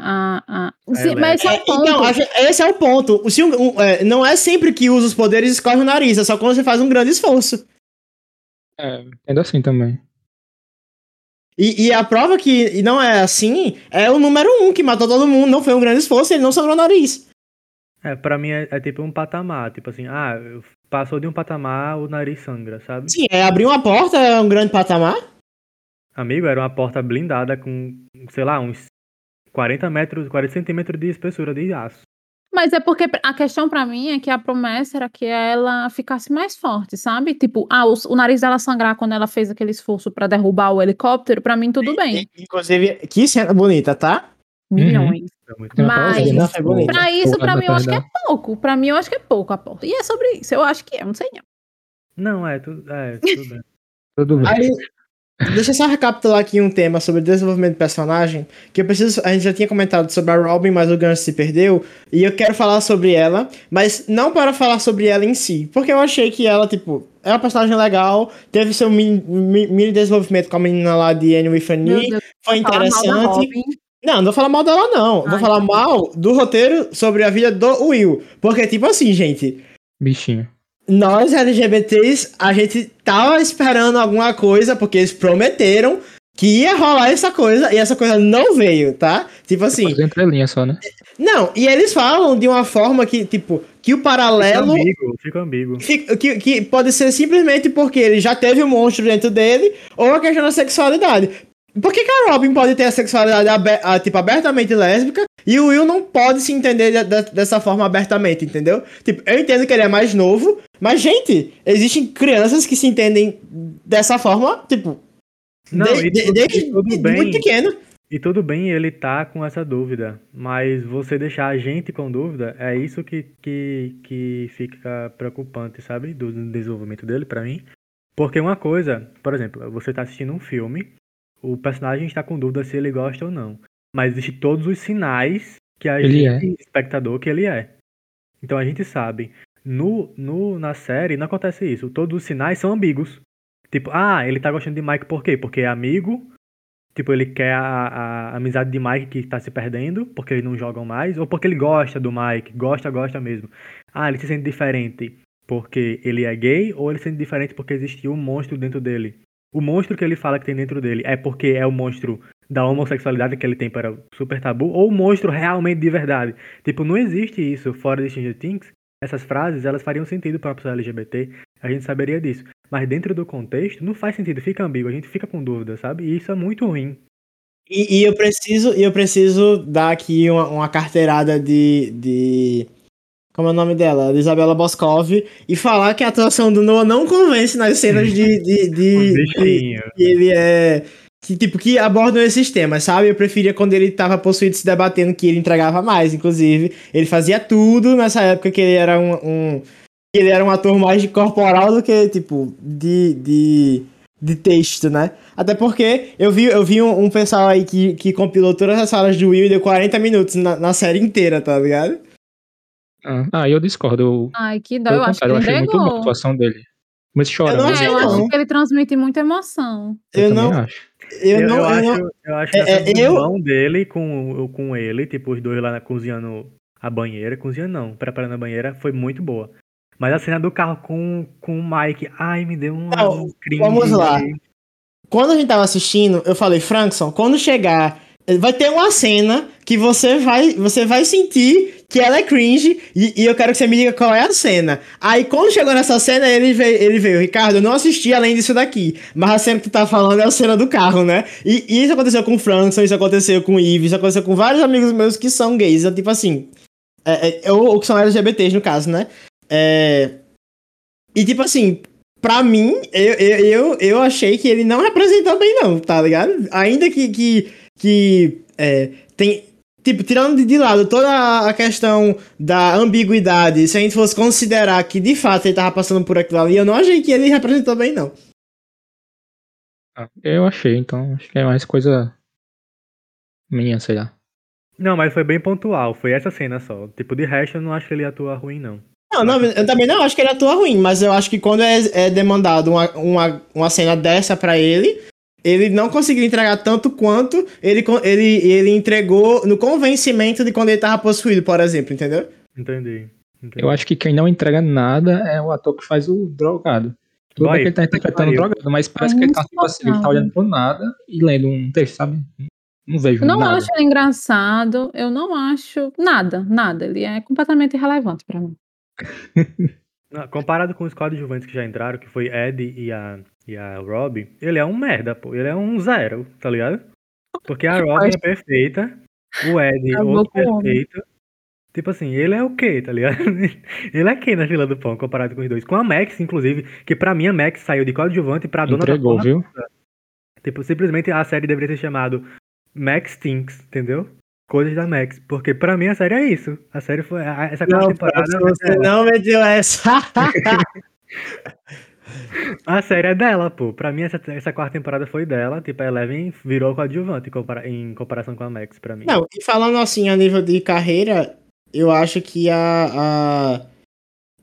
a, a... Sim, Ela- mas esse é É, o ponto. então, acho- esse é o ponto. Se um- um, é, não é sempre que usa os poderes e escorre o nariz, é só quando você faz um grande esforço. É, entendo assim também. E, e a prova que não é assim é o número um que matou todo mundo, não foi um grande esforço, ele não sangrou o nariz. É, pra mim é, é tipo um patamar. Tipo assim, ah, passou de um patamar, o nariz sangra, sabe? Sim, é abrir uma porta é um grande patamar. Amigo, era uma porta blindada com, sei lá, uns 40 metros, 40 centímetros de espessura de aço. Mas é porque a questão pra mim é que a promessa era que ela ficasse mais forte, sabe? Tipo, ah, o, o nariz dela sangrar quando ela fez aquele esforço pra derrubar o helicóptero, pra mim tudo bem. Inclusive, que cena bonita, tá? Milhões. Não, Mas-. Pra isso, pra Porra, mim, eu acho que é pouco. Pra mim, eu acho que é pouco a porta. E é sobre isso. Eu acho que é, não sei não. Não, é tudo, é, tudo bem. Tudo bem. Aí, deixa eu só recapitular aqui um tema sobre desenvolvimento de personagem, que eu preciso, a gente já tinha comentado sobre a Robin, mas o Gans se perdeu, e eu quero falar sobre ela, mas não para falar sobre ela em si, porque eu achei que ela, tipo, é uma personagem legal, teve seu mini, mi- mini desenvolvimento com a menina lá de Annie with Annie, Deus, foi falar interessante. Não, não vou falar mal dela, não. Vou Ai, falar que mal do roteiro sobre a vida do Will. Porque, tipo assim, gente, Bichinho. Nós LGBTs, a gente tava esperando alguma coisa, porque eles prometeram que ia rolar essa coisa, e essa coisa não veio, tá? Tipo assim, Fazer entrelinha só, né? não, e eles falam de uma forma que, tipo, que o Fica paralelo ambíguo, fica ambíguo. Fica- Que, que pode ser simplesmente porque ele já teve um monstro dentro dele, ou a questão da sexualidade. Por que, que a Robin pode ter a sexualidade abe- ah, tipo, abertamente lésbica e o Will não pode se entender de- de- dessa forma abertamente, entendeu? Tipo, eu entendo que ele é mais novo, mas, gente, existem crianças que se entendem dessa forma, tipo, Não, de- tudo- desde muito pequeno. E tudo bem ele tá com essa dúvida, mas você deixar a gente com dúvida, é isso que, que, que fica preocupante, sabe? Do desenvolvimento dele pra mim. Porque uma coisa, por exemplo, você tá assistindo um filme, o personagem está com dúvida se ele gosta ou não. Mas existem todos os sinais que a Ele gente, espectador, que ele é. Então a gente sabe. No, no, na série não acontece isso. Todos os sinais são ambíguos. Tipo, ah, ele tá gostando de Mike por quê? Porque é amigo. Tipo, ele quer a, a amizade de Mike que tá se perdendo, porque eles não jogam mais, ou porque ele gosta do Mike, gosta, gosta mesmo. Ah, ele se sente diferente porque ele é gay, ou ele se sente diferente porque existiu um monstro dentro dele. O monstro que ele fala que tem dentro dele é porque é o monstro da homossexualidade que ele tem para super tabu, ou o monstro realmente de verdade. Tipo, não existe isso fora de Stranger Things. Essas frases, elas fariam sentido para a pessoa LGBT, a gente saberia disso. Mas dentro do contexto, não faz sentido, fica ambíguo, a gente fica com dúvida, sabe? E isso é muito ruim. E, e eu preciso, eu preciso dar aqui uma, uma carteirada de, de. Como é o nome dela? De Isabela Boscov. E falar que a atuação do Noah não convence nas cenas de. de, de, de que ele é. Que, tipo, que abordam esses temas, sabe? Eu preferia quando ele tava possuído se debatendo que ele entregava mais, inclusive. Ele fazia tudo nessa época que ele era um. um que ele era um ator mais de corporal do que, tipo, de. de de texto, né? Até porque eu vi, eu vi um, um pessoal aí que, que compilou todas as salas de Will e deu 40 minutos na, na série inteira, tá ligado? Ah, eu discordo. Eu, Ai, que dó. pelo Eu acho que eu ele achei muito boa a entregou. atuação dele. Mas chorando. não É, achei eu não. acho que ele transmite muita emoção. Eu, Eu também não- acho. Eu, Eu, não. eu eu acho, não- eu acho que É, essa é, eu- dele com, com ele, tipo, os dois lá na- cozinhando a banheira, cozinhando não, preparando a banheira, foi muito boa. Mas a cena do carro com, com o Mike, ai, me deu um, Não, vamos lá. Quando a gente tava assistindo, eu falei, Frankson, quando chegar, vai ter uma cena que você vai, você vai sentir que ela é cringe e, e eu quero que você me diga qual é a cena. Aí quando chegou nessa cena, ele veio, ele veio, Ricardo, eu não assisti além disso daqui, mas a cena que tu tá falando é a cena do carro, né? E, e isso aconteceu com o Frankson, isso aconteceu com o Yves, isso aconteceu com vários amigos meus que são gays, então, tipo assim, é, é, ou, ou que são LGBTs no caso, né? É, e tipo assim, Pra mim, eu, eu, eu, eu achei que ele não representou bem, não, tá ligado? Ainda que. que, que é, tem. Tipo, tirando de- lado toda a questão da ambiguidade, se a gente fosse considerar que de fato ele tava passando por aquilo ali, eu não achei que ele representou bem, não. Ah, Eu achei, então acho que é mais coisa minha, sei lá. Não, mas foi bem pontual, foi essa cena só. Tipo, de resto, eu não acho que ele atua ruim, não. Não, não, eu também não acho que ele atua ruim, mas eu acho que quando é, é demandado uma, uma, uma cena dessa pra ele, ele não conseguiu entregar tanto quanto ele, ele, ele entregou no convencimento de quando ele tava possuído, por exemplo, entendeu? Entendi. entendi. Eu acho que quem não entrega nada é o ator que faz o drogado. Tudo Boy, bem que ele tá interpretando o pariu. drogado, mas parece que ele tá, tipo assim, ele tá olhando pro nada e lendo um texto, sabe? Não vejo Eu não nada. acho ele engraçado, eu não acho nada, nada. Ele é completamente irrelevante pra mim. Comparado com os coadjuvantes que já entraram, que foi Ed e a, e a Rob, ele é um merda, pô. Ele é um zero, tá ligado? Porque a Rob é perfeita, o Ed Acabou outro com o homem. perfeito. Tipo assim, ele é o quê, tá ligado? ele é quem na fila do pão, comparado com os dois. Com a Max, inclusive, que pra mim a Max saiu de coadjuvante pra dona Entregou, da viu? Tipo, simplesmente a série deveria ser chamado Max Thinks, entendeu? Coisas da Max. Porque pra mim a série é isso. A série foi. a- Essa quarta Não, temporada. Você não meteu essa. A série é dela, pô. Pra mim, essa, essa quarta temporada foi dela. Tipo, a Eleven virou coadjuvante em, compara em comparação com a Max, pra mim. não, e falando assim, a nível de carreira, eu acho que a. a,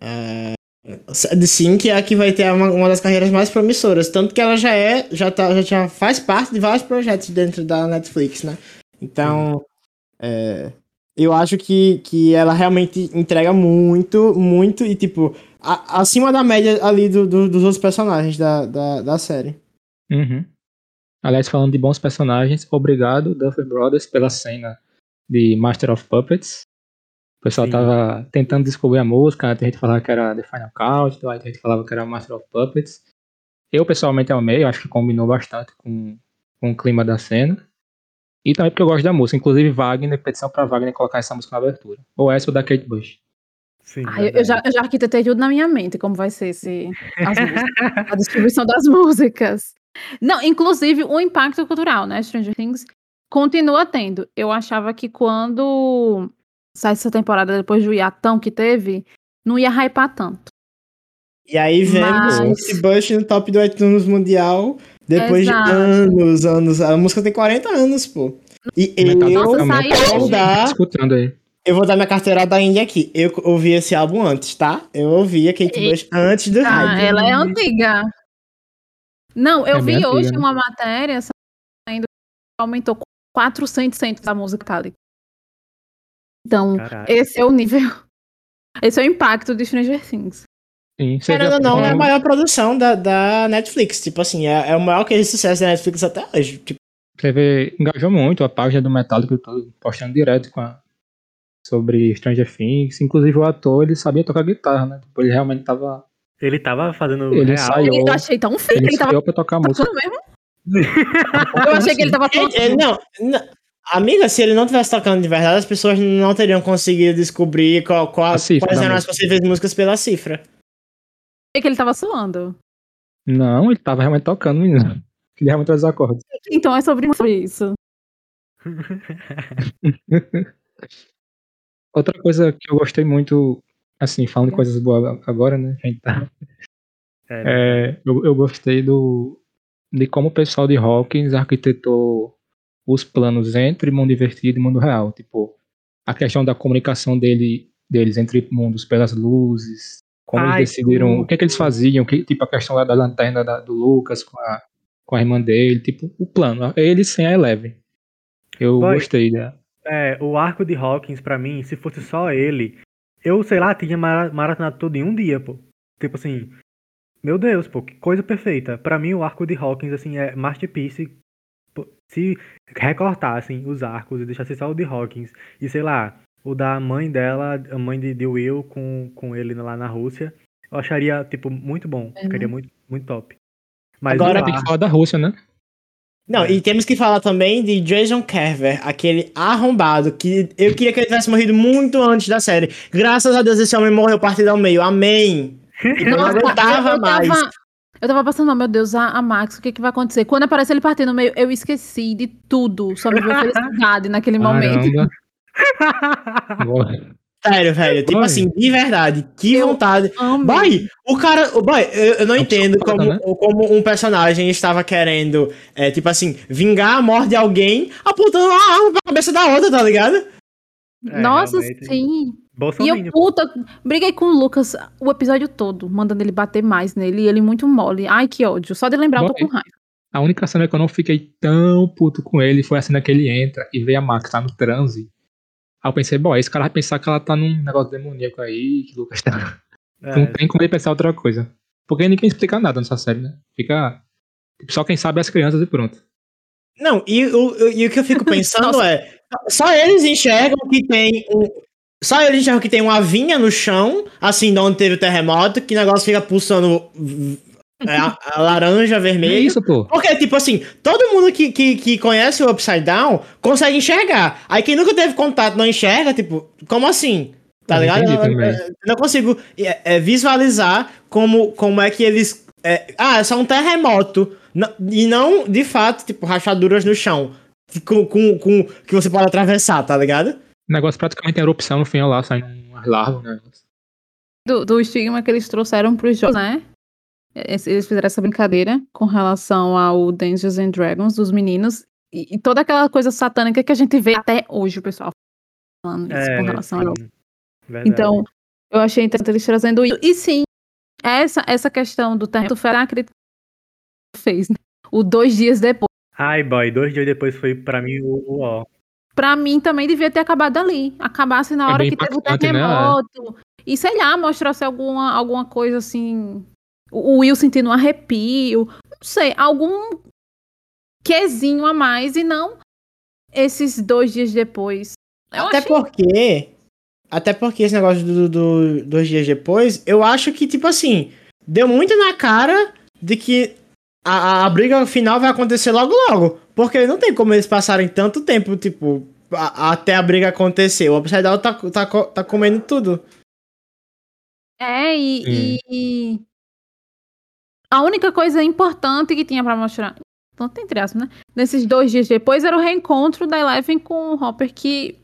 a de Sync é a que vai ter uma, uma das carreiras mais promissoras. Tanto que ela já é, já, tá, já, já faz parte de vários projetos dentro da Netflix, né? Então, é, eu acho que, que ela realmente entrega muito, muito, e tipo, a- acima da média ali do, do- dos outros personagens da, da, da série. Uhum. Aliás, falando de bons personagens, obrigado, Duffer Brothers, pela cena de Master of Puppets. O pessoal Sim. tava tentando descobrir a música, tem gente que falava que era The Final Count, tem gente que falava que era Master of Puppets. Eu pessoalmente amei, acho que combinou bastante com, com o clima da cena. E também porque eu gosto da música, inclusive Wagner, petição pra Wagner colocar essa música na abertura. Ou essa ou da Kate Bush. Sim. Ai, eu, eu já, eu já arquitetei tudo na minha mente, como vai ser esse, músicas, a distribuição das músicas. Não, inclusive o impacto cultural, né? Stranger Things Continua tendo. Eu achava que quando sai essa temporada depois do hiatão que teve, não ia hypar tanto. E aí vemos Mas- esse Bush no top do iTunes mundial depois Exato. de anos, anos. A música tem 40 anos, pô. E Metade eu, eu hoje. tô escutando aí. Eu vou dar minha carteira da Índia aqui. Eu ouvi esse álbum antes, tá? Eu ouvi a Kate E- Bush antes do Ah, hype. ela é antiga. Não, eu É vi hoje antiga, né? uma matéria saindo que aumentou 400 centos a música tá ali. Então, Caralho. esse é o nível. Esse é o impacto de Stranger Things. Sim, Querendo ou não, é a maior produção da, da Netflix. Tipo assim, é, é o maior de sucesso da Netflix até hoje. Tipo, Você vê, engajou muito a página do Metallica, eu tô postando direto com a, sobre Stranger Things. Inclusive o ator, ele sabia tocar guitarra, né? Tipo, ele realmente tava. Ele tava fazendo Ele real. ensaiou. Eu achei tão feio Ele ele tava pra tocar música. tocando mesmo. Eu achei que ele tava ele- ele- não, não. Amiga, se ele não tivesse tocando de verdade, as pessoas não teriam conseguido descobrir qual, qual- A cifra quais da eram as possíveis músicas pela cifra. Achei que ele tava suando. Não, ele tava realmente tocando, menino. Ele realmente faz os acordes. Então é sobre sobre isso. Outra coisa que eu gostei muito, assim, falando de coisas boas agora, né? A gente tá É, É, eu, eu gostei do de como o pessoal de Hawkins arquitetou os planos entre mundo invertido e mundo real. Tipo, a questão da comunicação dele, deles entre mundos pelas luzes, como Ai, eles decidiram, o que, é que eles faziam, que, tipo a questão lá da lanterna da- do Lucas com a, com a irmã dele, tipo, o plano, ele sem a Eleven. Eu Boy, gostei da. É, o arco de Hawkins, pra mim, se fosse só ele, eu, sei lá, tinha mara- maratonado tudo em um dia, pô. Tipo assim, meu Deus, pô, que coisa perfeita. Pra mim, o arco de Hawkins, assim, é masterpiece. Pô, Se recortassem os arcos e deixassem só o de Hawkins, e sei lá, o da mãe dela, a mãe de, de Will com, com ele lá na Rússia, eu acharia, tipo, muito bom. É, Ficaria né? muito, muito top. Mas Agora Tem que falar da Rússia, né? Não, É. e temos que falar também de Jason Carver, aquele arrombado que eu queria que ele tivesse morrido muito antes da série. Graças a Deus esse homem morreu partido ao meio. Amém. Tipo, eu não aguentava eu, mais. tava, eu tava passando meu Deus, a, a Max, o que, que vai acontecer? Quando aparece ele partindo no meio, eu esqueci de tudo. Só me veio felicidade naquele momento. Caramba. Sério, velho. Tipo assim, de verdade. Que Eu vontade. Amei. Boy, o cara. Boy, eu, eu não É um entendo como, psicopata, como um personagem estava querendo, é, tipo assim, vingar a morte de alguém apontando uma arma pra cabeça da outra, tá ligado? É, Nossa, realmente. sim. E Bolsonaro. eu, puta, briguei com o Lucas o episódio todo, mandando ele bater mais nele, e ele muito mole. Ai, que ódio. Só de lembrar, eu tô com raiva. A única cena que eu não fiquei tão puto com ele foi a cena que ele entra e vê a Max tá no transe. Aí eu pensei, bom, esse cara vai pensar que ela tá num negócio demoníaco aí, que o Lucas tá. É, Não tem como ele pensar outra coisa. Porque ninguém explica nada nessa série, né? Fica. tipo, Só quem sabe é as crianças e pronto. Não, e, o- e o que eu fico pensando é. Só eles enxergam que tem um. Só eles enxergam que tem uma vinha no chão, assim, de onde teve o terremoto, que o negócio fica pulsando a, a laranja, É vermelho. isso, pô. Porque, tipo assim, todo mundo que, que, que conhece o Upside Down consegue enxergar. Aí quem nunca teve contato não enxerga, tipo, como assim? Tá Eu ligado? entendi Eu, eu- não consigo é, é, visualizar como, como é que eles. é, ah, é só um terremoto. Não- e não, de fato, tipo, rachaduras no chão. Com, com, com- que você pode atravessar, tá ligado? O negócio praticamente tem erupção no final lá, saindo umas larvas, né? Do, do estigma que eles trouxeram pros jogos, né? Eles eles fizeram essa brincadeira com relação ao Dungeons and Dragons dos meninos. E, e toda aquela coisa satânica que a gente vê até hoje, o pessoal falando isso com relação a É, sim. Verdade. Então, eu achei interessante eles trazendo isso. E sim, essa, essa questão do terremoto foi a crítica que fez, né? O dois dias depois. Ai, boy, dois dias depois foi pra mim o, o ó. Pra mim também devia ter acabado ali. Acabasse na É hora bem que teve o né? terremoto. E sei lá, mostrasse alguma, alguma coisa assim. O Will sentindo um arrepio. Não sei, algum quesinho a mais e não esses dois dias depois. Eu até achei porque. Até porque esse negócio do, do- dois dias depois, eu acho que, tipo assim, deu muito na cara de que a, a briga final vai acontecer logo logo. Porque não tem como eles passarem tanto tempo, tipo, a- até a briga acontecer. O Upside Down tá, tá, tá comendo tudo. É, e, e- A única coisa importante que tinha pra mostrar. tanto entre aspas, né? Nesses dois dias depois era o reencontro da Eleven com o Hopper, que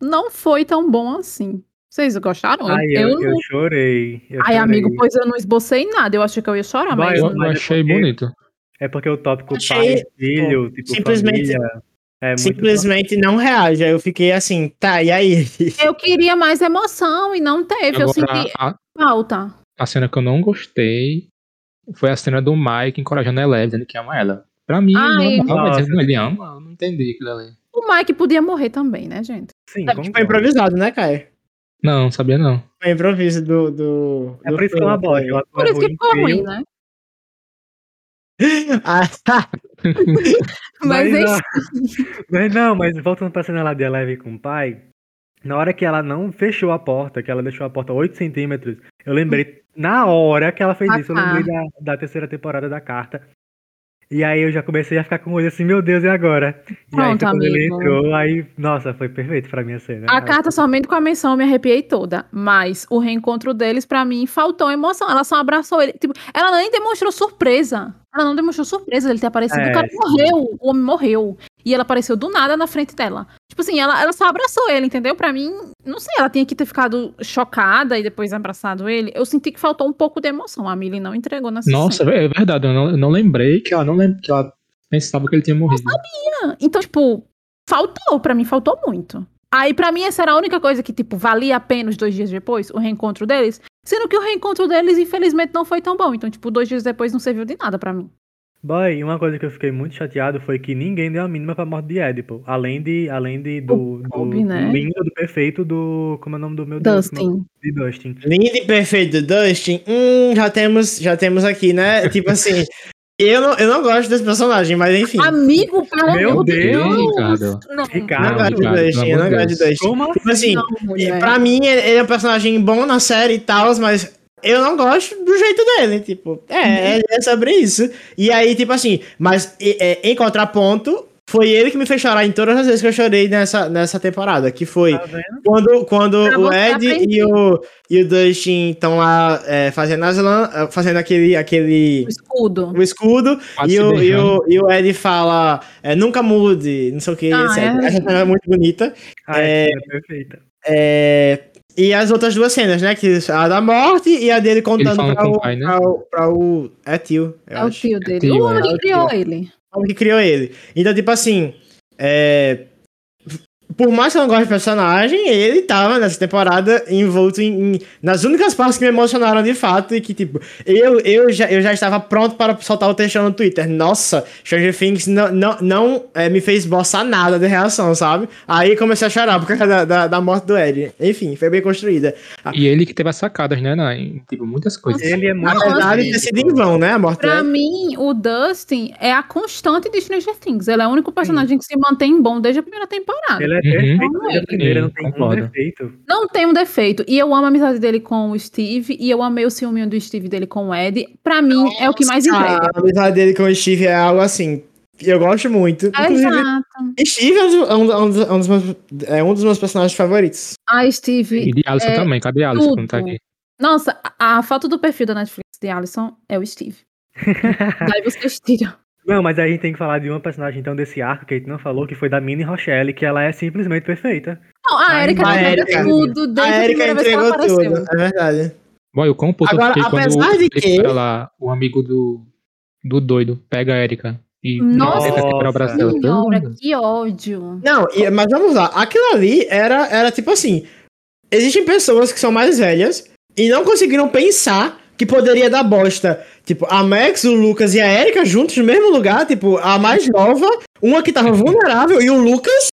não foi tão bom assim. Vocês gostaram? Ai, eu, eu, chorei. Eu Ai, chorei. amigo, pois eu não esbocei nada. Eu achei que eu ia chorar, Vai, mas. Eu, eu- eu é achei porque- bonito. É porque o tópico Achei, pai, filho, tipo, simplesmente- família, é Simplesmente não reage. Aí eu fiquei assim, tá, e aí? Eu queria mais emoção e não teve. eu Agora, senti a, falta. a cena que eu não gostei foi a cena do Mike encorajando a Eleven, dizendo que ama ela. Pra mim, Ai. normal, mas Nossa. dizendo, ele ama, eu não entendi aquilo ali. O Mike podia morrer também, né, gente? Sim, Foi concordo. improvisado, né, Caio? Não, sabia não. Foi improviso do. do É do por isso que ela filme. bota. Ela Por isso que ficou ruim, né? Ah, Mas, Mas, é ah, mas não, mas voltando pra cena lá de Eleven com o pai, na hora que ela não fechou a porta, que ela deixou a porta 8 centímetros, eu lembrei, na hora que ela fez Da isso, eu lembrei da, da terceira temporada da carta. E aí eu já comecei a ficar com o olho assim, meu Deus, e agora? e aí Pronto, quando ele amigo. entrou, aí, nossa, foi perfeito pra mim a cena. A Aí- carta somente com a menção eu me arrepiei toda. Mas o reencontro deles, pra mim, faltou emoção. Ela só abraçou ele. Tipo, ela nem demonstrou surpresa. Ela não demonstrou surpresa dele ter aparecido. É, o cara sim. morreu. O homem morreu. E ela apareceu do nada na frente dela. Tipo assim, ela, ela só abraçou ele, entendeu? Pra mim, não sei, ela tinha que ter ficado chocada e depois abraçado ele. Eu senti que faltou um pouco de emoção. A Millie não entregou nessa Nossa, cena. é verdade, eu não, eu não lembrei que ela não lem- que ela pensava que ele tinha morrido. Então, tipo, faltou, pra mim, faltou muito. Aí, pra mim, essa era a única coisa que, tipo, valia a pena os dois dias depois, o reencontro deles. Sendo que o reencontro deles, infelizmente, não foi tão bom. Então, tipo, dois dias depois não serviu de nada pra mim. Boy, uma coisa que eu fiquei muito chateado foi que ninguém deu a mínima pra morte de Edipo. Além de, além de do, do, Bob, né? do lindo, do perfeito, do. Como é o nome do meu Deus? É Dustin. nome? De Dustin. lindo e perfeito do Dustin. Hum, já temos, já temos aqui, né? Tipo assim. Eu não, eu não gosto desse personagem, mas enfim. Amigo, pelo Meu Deus, Deus! Ricardo. Não, Ricardo. Não gosto de Ricardo, Dustin, eu não gosto de Dustin. Como Tipo assim, não, mulher. pra mim ele ele é um personagem bom na série e tal, mas eu não gosto do jeito dele. Tipo, é, é, é sobre isso. E aí, tipo assim, mas é, em contraponto, foi ele que me fez chorar em todas as vezes que eu chorei nessa, nessa temporada. Que foi Tá quando, quando Pra o Ed e o, e o Dustin estão lá é, fazendo as lã, fazendo aquele, aquele O escudo. o escudo e o, e, o, e o Ed fala é, nunca mude, não sei o que, Ah, etc. é. Essa cena é muito bonita. Ah, É. é perfeita. É, e as outras duas cenas, né? Que a da morte e a dele contando pra com o, o pai, né? pra, o, pra o. É tio, eu É o tio dele. tio, o homem é. que criou ele. O homem que criou ele. Então, tipo assim. É, por mais que eu não goste de personagem, ele tava nessa temporada envolto em, em- nas únicas partes que me emocionaram de fato e que, tipo, eu, eu, já, eu já estava pronto para soltar o textão no Twitter. Nossa, Stranger Things não, não, não é, me fez boçar nada de reação, sabe? Aí comecei a chorar por causa da, da, da morte do Ed. Enfim, foi bem construída. E ele que teve as sacadas, né? Na, em, tipo, muitas coisas. Ele é muito. Apesar de assim, ter sido em vão, né? A morte do Pra mim, o Dustin é a constante de Stranger Things. Ele é o único personagem que se mantém bom desde a primeira temporada. Ele é. Perfeito desde a primeira, Sim, não tem um concordo. defeito. Não tem um defeito. E eu amo a amizade dele com o Steve. E eu amei o ciúminho do Steve dele com o Ed. Pra mim, é o que mais entrega. A amizade dele com o Steve é algo assim. Eu gosto muito. Inclusive, Exato. Steve é um, dos- é um- é um dos- é um dos meus, é um dos meus personagens favoritos. A E Steve. de Alisson é também, cadê a Alisson quando tá tudo. aqui? Nossa, a, a foto do perfil da Netflix de Alison é o Steve. Daí vocês tiram. Não, mas aí a gente tem que falar de uma personagem então desse arco que a gente não falou, que foi da Minnie Rochelle, que ela é simplesmente perfeita. Não, a A Erika a Erika- tudo desde a a, Erika primeira vez que ela entregou apareceu. tudo, é verdade. Boy, o quão puto eu Agora, fiquei apesar de que- lá, o amigo do, do doido pega a Erika e Nossa quebrar o braço dela. Senhora, que ódio. Não, e- mas vamos lá. Aquilo ali era, era tipo assim: existem pessoas que são mais velhas e não conseguiram pensar que poderia dar bosta. Tipo, a Max, o Lucas e a Erika juntos no mesmo lugar. Tipo, a mais nova, uma que tava vulnerável e o Lucas,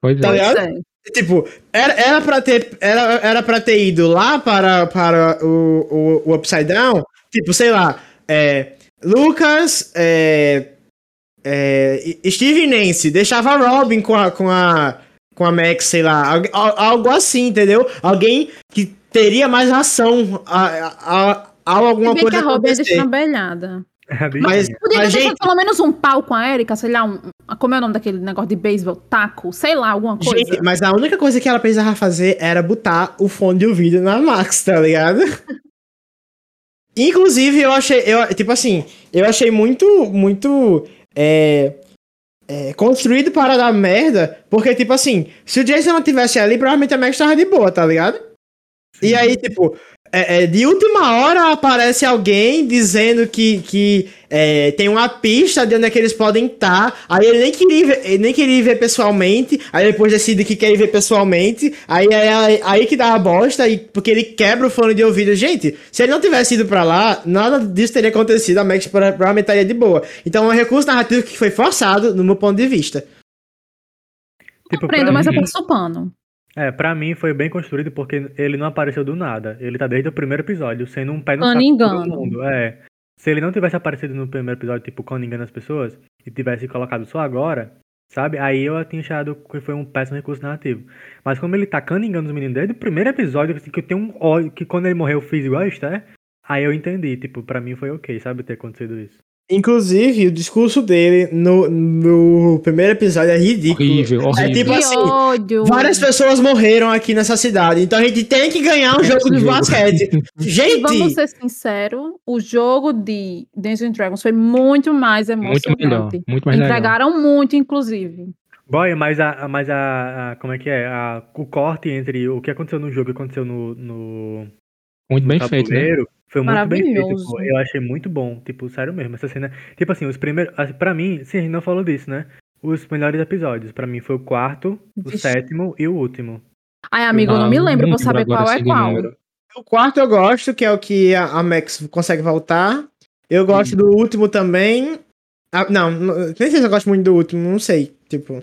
Pois Tá é. ligado? É. tipo, era, era, pra, ter, era, era pra ter ido lá para, para o, o, o Upside Down. Tipo, sei lá, é, Lucas, é, é, Steve e Nancy, deixava a Robin com a, com a, com a Max, sei lá, algo assim, entendeu? Alguém que teria mais ação a, a, a, a alguma coisa que a Robin é destrambelhada. Mas, Podia ter gente, pelo menos um pau com a Erika, sei lá, um, um- como é o nome daquele negócio de beisebol? Taco, sei lá, alguma coisa. gente, mas a única coisa que ela precisava fazer era botar o fone de ouvido na Max, tá ligado? Inclusive, eu achei, eu, tipo assim, eu achei muito, muito é, é, construído para dar merda, porque, tipo assim, se o Jason não tivesse ali, provavelmente a Max tava de boa, tá ligado? E aí, tipo, é, é, de última hora aparece alguém dizendo que, que é, tem uma pista de onde é que eles podem estar. Aí ele nem queria, ver, ele nem queria ver pessoalmente. Aí depois decide que quer ir ver pessoalmente. Aí é aí, aí, que dá a bosta, aí, porque ele quebra o fone de ouvido. Gente, se ele não tivesse ido pra lá, nada disso teria acontecido. A Max provavelmente estaria de boa. Então é um recurso narrativo que foi forçado, no meu ponto de vista. Tipo, Aprendo, mas eu passo pano. É, pra mim foi bem construído porque ele não apareceu do nada. Ele tá desde o primeiro episódio, sendo um pé no saco de todo mundo. É. Se ele não tivesse aparecido no primeiro episódio, tipo, engana as pessoas, e tivesse colocado só agora, sabe? Aí eu tinha achado que foi um péssimo recurso narrativo. Mas como ele tá caningando os meninos desde o primeiro episódio, assim, que eu tenho um ódio, que quando ele morreu eu fiz igual a Esther, aí eu entendi, tipo, pra mim foi ok, sabe, ter acontecido isso. Inclusive, o discurso dele no, no primeiro episódio é ridículo. Horrível, horrível. É tipo assim, ódio. várias pessoas morreram aqui nessa cidade, então a gente tem que ganhar um jogo de basquete. gente! Vamos ser sinceros, o jogo de Dungeons Dragons foi muito mais emocionante. Muito melhor, muito mais Entregaram legal. muito, inclusive. Boy, mas a, mas a, a, como é que é? A, o corte entre o que aconteceu no jogo e o que aconteceu no, no muito bem feito, né? Foi muito bem feito, pô. Eu achei muito bom, tipo, sério mesmo, essa cena. Tipo assim, os primeiros. Pra mim, sim, a gente não falou disso, né? Os melhores episódios. Pra mim foi o quarto, o sétimo e o último. Ai, amigo, eu não me lembro pra saber qual é qual. O quarto eu gosto, que é o que a Max consegue voltar. Eu gosto hum. do último também. Ah, não, nem sei se eu gosto muito do último, não sei. Tipo.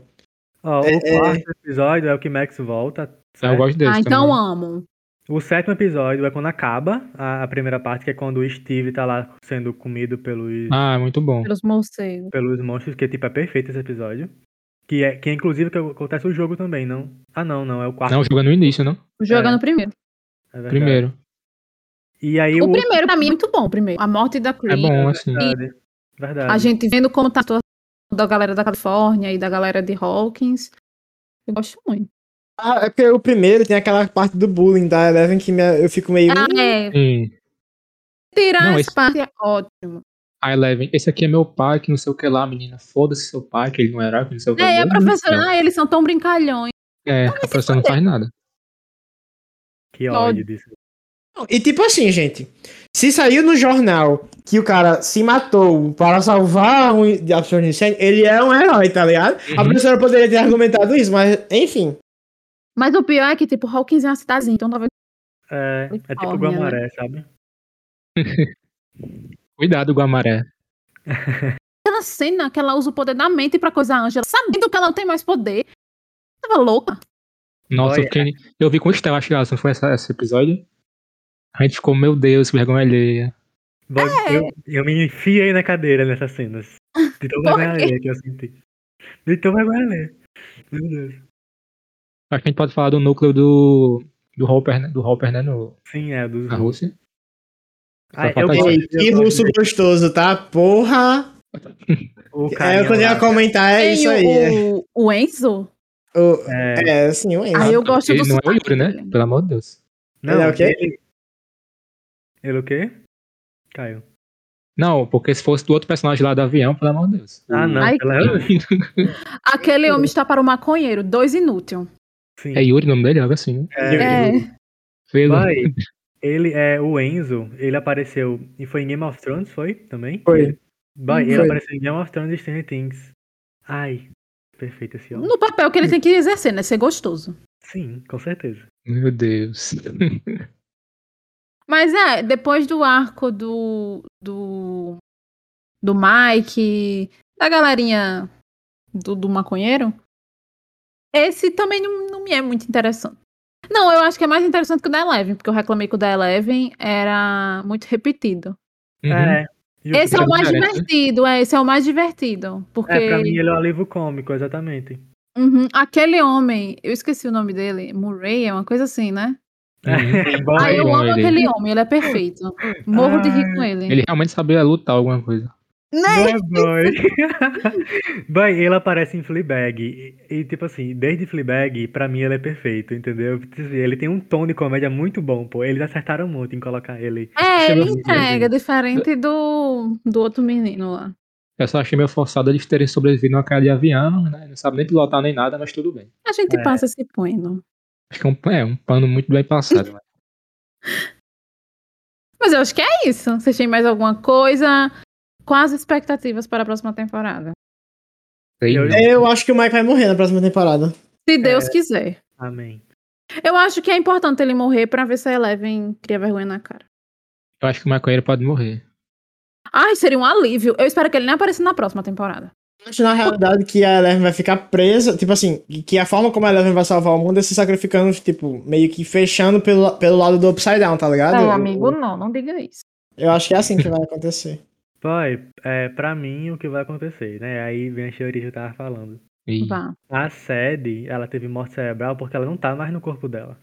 Ó, é, o quarto é... episódio é o que Max volta. Certo? Eu gosto desse. Ah, então amo. O sétimo episódio é quando acaba a, a, primeira parte, que é quando o Steve tá lá sendo comido pelos. Ah, muito bom. Pelos monstros. Pelos monstros, que tipo, é perfeito esse episódio. Que é, que é inclusive que acontece o jogo também, não? Ah, não, não, é o quarto. Não, o jogo é no início, não? O jogo é, é no primeiro. É primeiro. E aí o, o primeiro, pra mim, é muito bom, primeiro. A morte da Creed. É bom, assim. Verdade. Verdade. A gente vendo como tá a situação da galera da Califórnia e da galera de Hawkins. Eu gosto muito. Ah, é porque o primeiro tem aquela parte do bullying da Eleven que eu fico meio. Ah, é. Sim. Tirar não, essa parte é ótimo. A Eleven, esse aqui é meu pai, que não sei o que lá, menina. Foda-se seu pai, que ele não era, que não sei o que. É, e a professora, ah, eles são tão brincalhões. É, não, a professora não faz nada. Que ódio disso. E tipo assim, gente, se saiu no jornal que o cara se matou para salvar um de absurdo incêndio, ele é um herói, tá ligado? Uhum. A professora poderia ter argumentado isso, mas enfim. Mas o pior é que, tipo, Hawkins é uma cidadezinha, então talvez. É, é tipo Guamaré, né? sabe? Cuidado, Guamaré. Aquela cena que ela usa o poder da mente pra coisar a Angela, sabendo que ela não tem mais poder. Tava louca. Nossa, eu, fiquei, eu vi com o Estela, acho que não foi esse, esse episódio. A gente ficou, meu Deus, que vergonha alheia. É. Eu, eu me enfiei na cadeira nessas cenas. De tão vergonha alheia que eu senti. De tão vergonha alheia. Meu Deus. Acho que a gente pode falar do núcleo do, do Hopper, né? Do Hopper, né? No, Sim, é, do na Rússia. Ah, eu Ei, que russo gostoso, tá? Porra! O é, eu poderia comentar, é isso aí. O, o Enzo? O, é, é, sim, o Enzo. Ah, eu gosto ele do não é o Yuri, né? Pelo amor de Deus. Não, ele é o quê? Ele, ele o quê? Caio. Não, porque se fosse do outro personagem lá do avião, pelo amor de Deus. Ah, não. Ai, Aquele homem está para o maconheiro, dois inútil. Sim. É Yuri o nome dele, algo assim, né? É. é. Vai, ele é o Enzo, ele apareceu e foi em Game of Thrones, foi também? Foi. Vai, ele apareceu em Game of Thrones e Stranger Things. Ai, perfeito esse homem. No papel que ele tem que exercer, né? Ser gostoso. Sim, com certeza. Meu Deus. Mas é, depois do arco do. do. do Mike, da galerinha do, do maconheiro, esse também não, não me é muito interessante. Não, eu acho que é mais interessante que o da Eleven, porque eu reclamei que o da Eleven era muito repetido. Uhum. É. Esse é o mais divertido, é, esse é o mais divertido. Porque... É, pra mim ele é o alívio cômico, exatamente. Uhum. Aquele homem, eu esqueci o nome dele, Murray, é uma coisa assim, né? É, bom, ah, eu amo ele. aquele homem, ele é perfeito. Morro ah, de rir com ele. Ele realmente sabia lutar alguma coisa. Né? Boy, boy. ele aparece em Fleabag. E, e, tipo assim, desde Fleabag, pra mim ele é perfeito, entendeu? Ele tem um tom de comédia muito bom, pô. Eles acertaram muito em colocar ele. É, ele entrega, diferente do, do outro menino lá. Eu só achei meio forçado eles terem sobrevivido numa caia de avião, né? Não sabe nem pilotar nem nada, mas tudo bem. A gente É. passa esse pano. Acho que é um, é um pano muito bem passado. né? Mas eu acho que é isso. Vocês têm mais alguma coisa? Quais as expectativas para a próxima temporada? Eu- não. Eu acho que o Mike vai morrer na próxima temporada. Se É. Deus quiser. Amém. Eu acho que é importante ele morrer pra ver se a Eleven cria vergonha na cara. Eu acho que o maconheiro pode morrer. Ai, seria um alívio. Eu espero que ele nem apareça na próxima temporada. Acho na realidade que a Eleven vai ficar presa, tipo assim, que a forma como a Eleven vai salvar o mundo é se sacrificando, tipo, meio que fechando pelo, pelo lado do Upside Down, tá ligado? Não, amigo, não, não diga isso. Eu acho que é assim que vai acontecer. Boy, é, pra mim, o que vai acontecer, né? Aí vem a teoria que eu tava falando. E. A Sadie, ela teve morte cerebral porque ela não tá mais no corpo dela.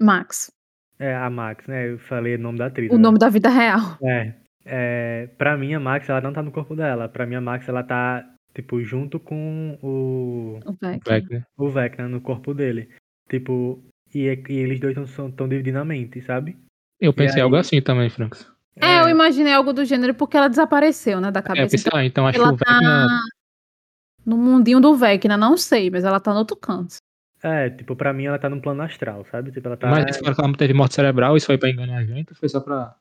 Max, É, a Max, né? Eu falei o nome da atriz. o né? nome da vida real. É, é, pra mim, a Max, ela não tá no corpo dela. Pra mim, a Max, ela tá, tipo, junto com o, O Vecna. O Vecna no corpo dele. Tipo, e, e eles dois estão dividindo a mente, sabe? Eu pensei aí? algo assim também, Francos. É, eu imaginei algo do gênero porque ela desapareceu, né, da É, cabeça. pensei, Então, ah, então acho que ela o Vecna. tá no mundinho do Vecna, não sei, mas ela tá no outro canto. É, tipo, pra mim, ela tá no plano astral, sabe? Tipo, ela tá... Mas eles falaram que ela não teve morte cerebral, isso foi pra enganar a gente ou foi só pra.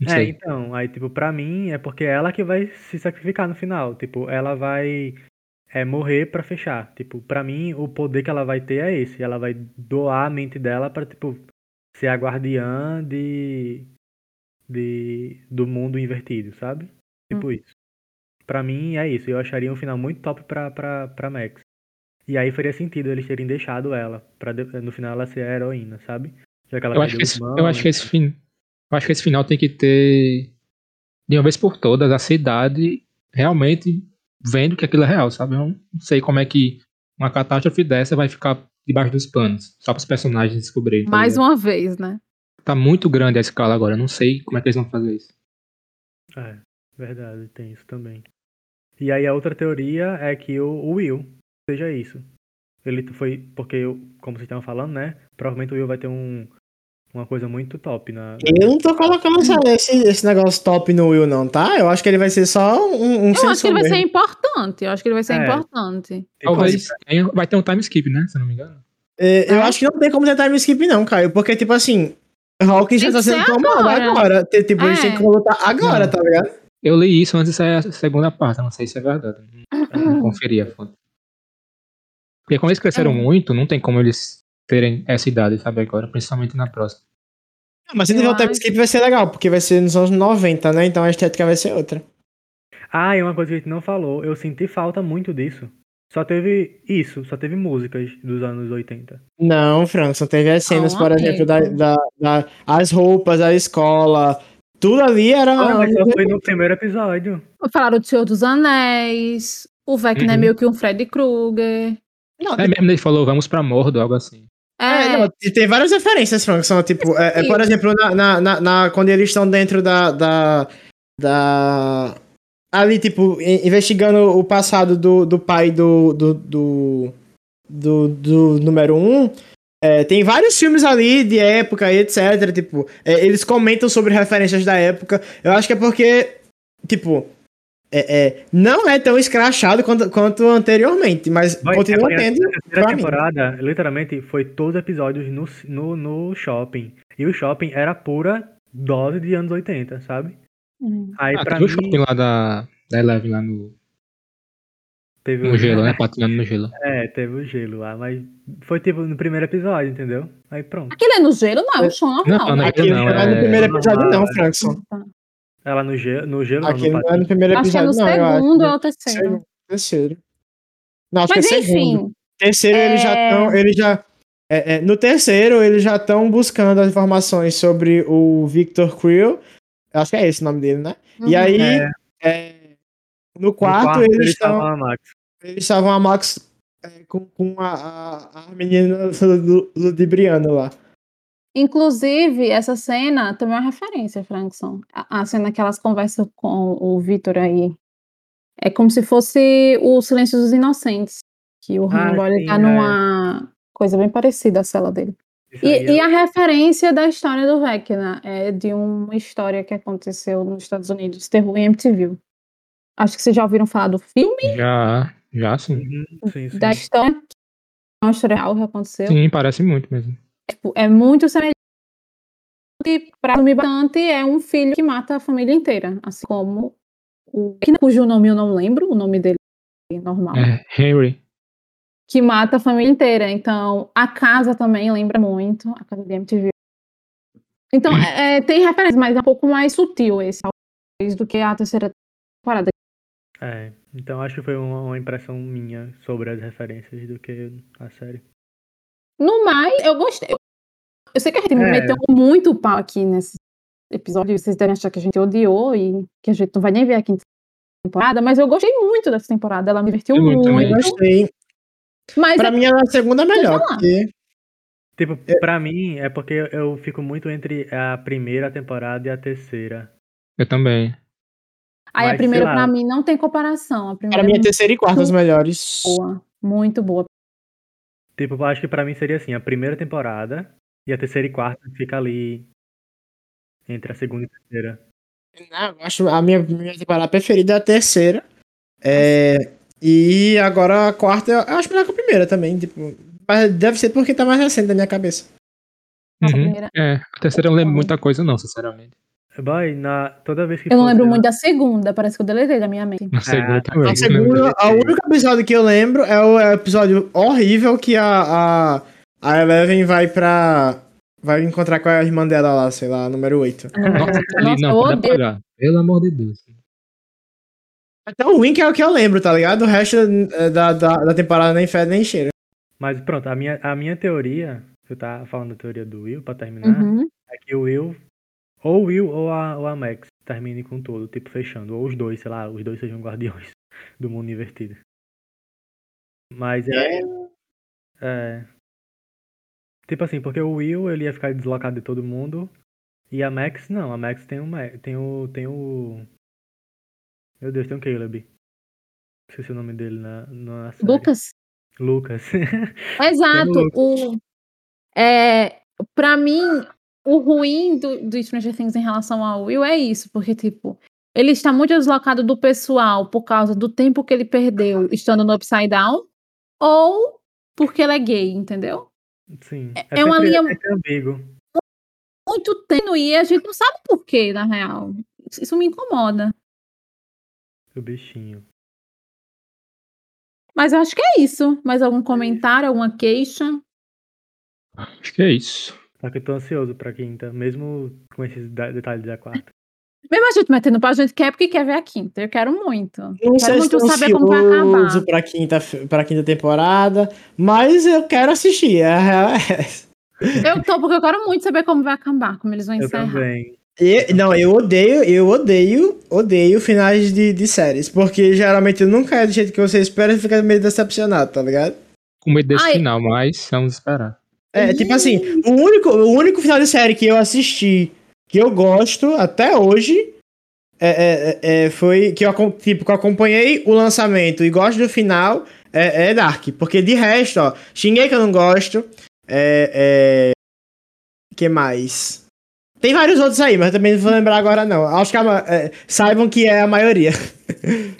Não É, sei. então, aí, tipo, pra mim é porque é ela que vai se sacrificar no final. Tipo, ela vai é, morrer pra fechar. Tipo, pra mim, o poder que ela vai ter é esse. Ela vai doar a mente dela pra, tipo, ser a guardiã de, de do mundo invertido, sabe? Tipo isso. Pra mim, é isso. Eu acharia um final muito top pra, pra, pra Max. E aí faria sentido eles terem deixado ela, pra no final ela ser a heroína, sabe? Já que ela Eu acho, perdeu que esse, eu acho que esse né? fim, eu acho que esse final tem que ter de uma vez por todas a cidade realmente vendo que aquilo é real, sabe? Eu não sei como é que uma catástrofe dessa vai ficar debaixo dos panos, só para os personagens descobrirem. tá Mais ligado? uma vez, né? Tá muito grande a escala agora, eu não sei como é que eles vão fazer isso. É, verdade, tem isso também. E aí a outra teoria é que o, o Will seja isso. Ele foi, porque, eu- como vocês estavam falando, né? Provavelmente o Will vai ter um, uma coisa muito top na. Eu não tô colocando esse, esse negócio top no Will, não, tá? Eu acho que ele vai ser só um, um Eu acho que ele vai ser importante. Eu acho que ele vai ser É. importante. Talvez vai ter um time skip, né? Se eu não me engano. É, eu Ah. acho que não tem como ter time skip, não, Caio. Porque, tipo assim, Hawkins já tá sendo tomado agora. agora. Tem- Tipo, eles É. têm que lutar agora, Não. tá ligado? Eu li isso antes de sair a segunda parte, não sei se é verdade. Eu Não conferi a fonte. Porque como eles cresceram É. muito, não tem como eles terem essa idade, sabe, agora, principalmente na próxima. Não, Mas se tiver o time acho- skip vai ser legal, porque vai ser nos anos 90, né? Então a estética vai ser outra. Ah, e uma coisa que a gente não falou, eu senti falta muito disso. Só teve isso, só teve músicas dos anos 80. Não, Frank, só teve as cenas, Não, por exemplo, da, da, da- as roupas, a escola. Tudo ali era. Ah, mas só foi no primeiro episódio. Falaram do Senhor dos Anéis. O Vecna é Uhum. meio que um Freddy Krueger. Não, É mesmo, ele falou, vamos pra Mordo, algo assim. É, É, não, e tem várias referências, Frank, são tipo, é, é, por exemplo, na, na, na- na- quando eles estão dentro da, da, da- ali, tipo, in- investigando o passado do, do pai do, do, do, do, do número um, é, tem vários filmes ali de época e etc, tipo, é, eles comentam sobre referências da época, eu acho que é porque, tipo, é, é, não é tão escrachado quanto, quanto anteriormente, mas Vai, continua é, tendo. A terceira pra mim. temporada, literalmente, foi todos os episódios no, no, no shopping. E o shopping era pura dose de anos 80, sabe? Hum. Aí Ah, pra teve o mim, shopping lá da, da Eleven, lá no, teve no o gelo, né? Patinando no gelo. É, teve o gelo lá, mas foi tipo no primeiro episódio, entendeu? Aí pronto. Aquilo é no gelo? Não, é um chão normal. Não, não, né? Aqui não, não é no é- primeiro episódio, não, é. Frankson. Ela no gelo, no gelo não, Aqui no não é no primeiro Acho que é episódio, no não. segundo ou terceiro. Segundo, terceiro. Não, acho Mas que é segundo. enfim, Terceiro, eles já é- estão. Eles já. é, é, no terceiro, eles já estão buscando as informações sobre o Victor Creel. Acho que é esse o nome dele, né? E Uhum. aí, É. é, no No quarto, eles estão. estavam a Max. Eles estavam a Max é, com, com a, a, a menina lu- ludibriana lá. Inclusive, essa cena também é uma referência, Frankson. A, a cena que elas conversam com o Vitor aí. É como se fosse o Silêncio dos Inocentes. Que o Ah, ele sim, tá é. numa coisa bem parecida à cela dele. E, e a referência da história do Vecna é de uma história que aconteceu nos Estados Unidos, terror em MTV. Acho que vocês já ouviram falar do filme, Já, já sim. Uhum, sim, sim. da história. É uma história real que aconteceu. Sim, parece muito mesmo. Tipo, é muito semelhante. Pra resumir bastante, é um filho que mata a família inteira. Assim como o. cujo nome eu não lembro, o nome dele é normal. É, Henry. Que mata a família inteira. Então, a casa também lembra muito. A casa de MTV. Então, é, é, tem referência, mas é um pouco mais sutil esse, talvez, do que a terceira temporada. É, então acho que foi uma, uma impressão minha sobre as referências do que a série. No mais, eu gostei. Eu sei que a gente É. meteu muito pau aqui nesse episódio. Vocês devem achar que a gente odiou e que a gente não vai nem ver a quinta temporada, mas eu gostei muito dessa temporada. Ela me divertiu Eu muito também. Gostei. Mas Pra é- mim, é a segunda melhor. lá. Porque Tipo, pra mim é porque eu fico muito entre a primeira temporada e a terceira. Eu também. aí a mas, primeira, sei lá. pra mim, não tem comparação. A primeira pra mim, é a muito terceira e quarta as melhores. boa. Muito boa. Tipo, eu acho que pra mim seria assim, a primeira temporada e a terceira e quarta fica ali entre a segunda e a terceira. Não, eu acho a minha, minha temporada preferida é a terceira. É, e agora a quarta eu acho melhor que a primeira também. Tipo, mas deve ser porque tá mais recente na minha cabeça. Nossa, a Uhum. primeira- É, a terceira eu não lembro muita coisa, não, sinceramente. Boy, na, toda vez que Eu não lembro muito da segunda, parece que eu deletei da minha mente. Na segunda tá. também. A segunda, a única episódio que eu lembro é o episódio horrível que a, a, a Eleven vai pra. Vai encontrar com a irmã dela lá, sei lá, número 8. Nossa, ali Nossa, não, eu pode odeio. apagar. Pelo amor de Deus. Até o Wink é o que eu lembro, tá ligado? O resto eh, da, da, da temporada nem fede nem cheira. Mas pronto, a minha, a minha teoria, eu tava falando da teoria do Will pra terminar, Uhum. é que o Will, ou o Will ou a, ou a Max termine com tudo, tipo, fechando. Ou os dois, sei lá, os dois sejam guardiões do mundo invertido. Mas é. É. Tipo assim, porque o Will ele ia ficar deslocado de todo mundo. E a Max não, a Max tem o. Tem o. Tem o. Meu Deus, tem o Caleb. Esqueci o nome dele na, na série. Lucas? Lucas. Exato. O, é, pra mim, o ruim do, do Stranger Things em relação ao Will é isso, porque, tipo, ele está muito deslocado do pessoal por causa do tempo que ele perdeu estando no Upside Down, ou porque ele é gay, entendeu? Sim. É uma sempre- linha- É. Muito tênue e a gente não sabe por quê, na real. Isso me incomoda. O bichinho. Mas eu acho que é isso. Mais algum comentário, alguma queixa? Acho que é isso. Só que eu tô ansioso pra quinta, mesmo com esses de- detalhes da quarta. Mesmo a gente metendo pra gente quer porque quer ver a quinta. Eu quero muito. Não quero sei se muito tô saber como vai acabar. ansioso pra quinta, pra quinta temporada, mas eu quero assistir. A real é essa. Eu tô, porque eu quero muito saber como vai acabar, como eles vão Eu encerrar. também. E- não, eu odeio, eu odeio, odeio finais de, de séries, porque geralmente nunca é do jeito que você espera e fica meio decepcionado, tá ligado? Com medo desse Ai. final, mas vamos esperar. É, tipo assim, o único, o único final de série que eu assisti que eu gosto até hoje é, é- é- é- foi que eu, tipo, que eu acompanhei o lançamento e gosto do final é, é Dark. Porque de resto, ó, Xinguei que eu não gosto. É. é... que mais? Tem vários outros aí, mas também não vou lembrar agora não. Acho que a é, saibam que é a maioria.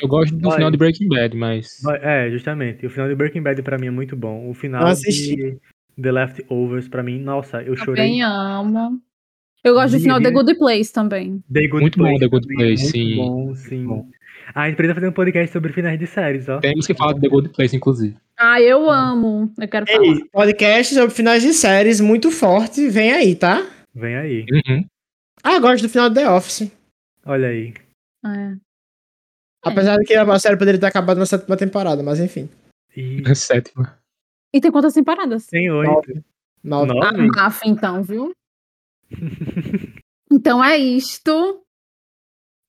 Eu gosto do Vai. final de Breaking Bad, mas. É, justamente. O final de Breaking Bad pra mim é muito bom. O final assisti. de The Leftovers pra mim, nossa, eu chorei. Também amo. Eu gosto do final de The. Good Place também. The Good Muito bom, Place The Good Place, muito sim. bom, sim. bom. Ah, a gente precisa fazer um podcast sobre finais de séries, ó. Temos que falar de The Good Place, inclusive. Ah, eu amo. Eu quero falar. Ei, podcast sobre finais de séries muito forte, vem aí, tá? Vem aí. Uhum. Ah, gosto do final do The Office. Olha aí. É. Apesar de que a série poderia ter acabado na sétima temporada, mas enfim. E Sétima. E tem quantas temporadas? tem oito. Nove. Nove? Ah, Rafa, então, viu? então é isto.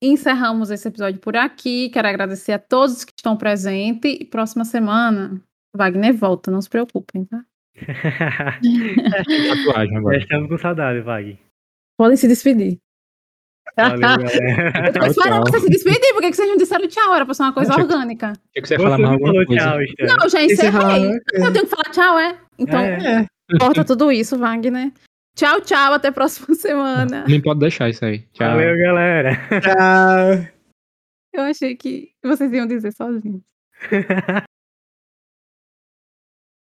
Encerramos esse episódio por aqui. Quero agradecer a todos que estão presentes. E próxima semana, Wagner volta, não se preocupem, tá? Tatuagem Já agora. estamos com saudade, Vag. Podem se despedir. Valeu, galera. Eu tô esperando você se despedir, por que vocês não disseram tchau? Era pra ser uma coisa Poxa, orgânica. Tinha que você falar mais alguma falou coisa. tchau. Não, já encerrei. né? Eu tenho que falar tchau, é? Então, É. corta tudo isso, Wagner. Tchau, tchau. Até a próxima semana. Nem pode deixar isso aí. Tchau. Valeu, galera. Tchau. Eu achei que vocês iam dizer sozinhos.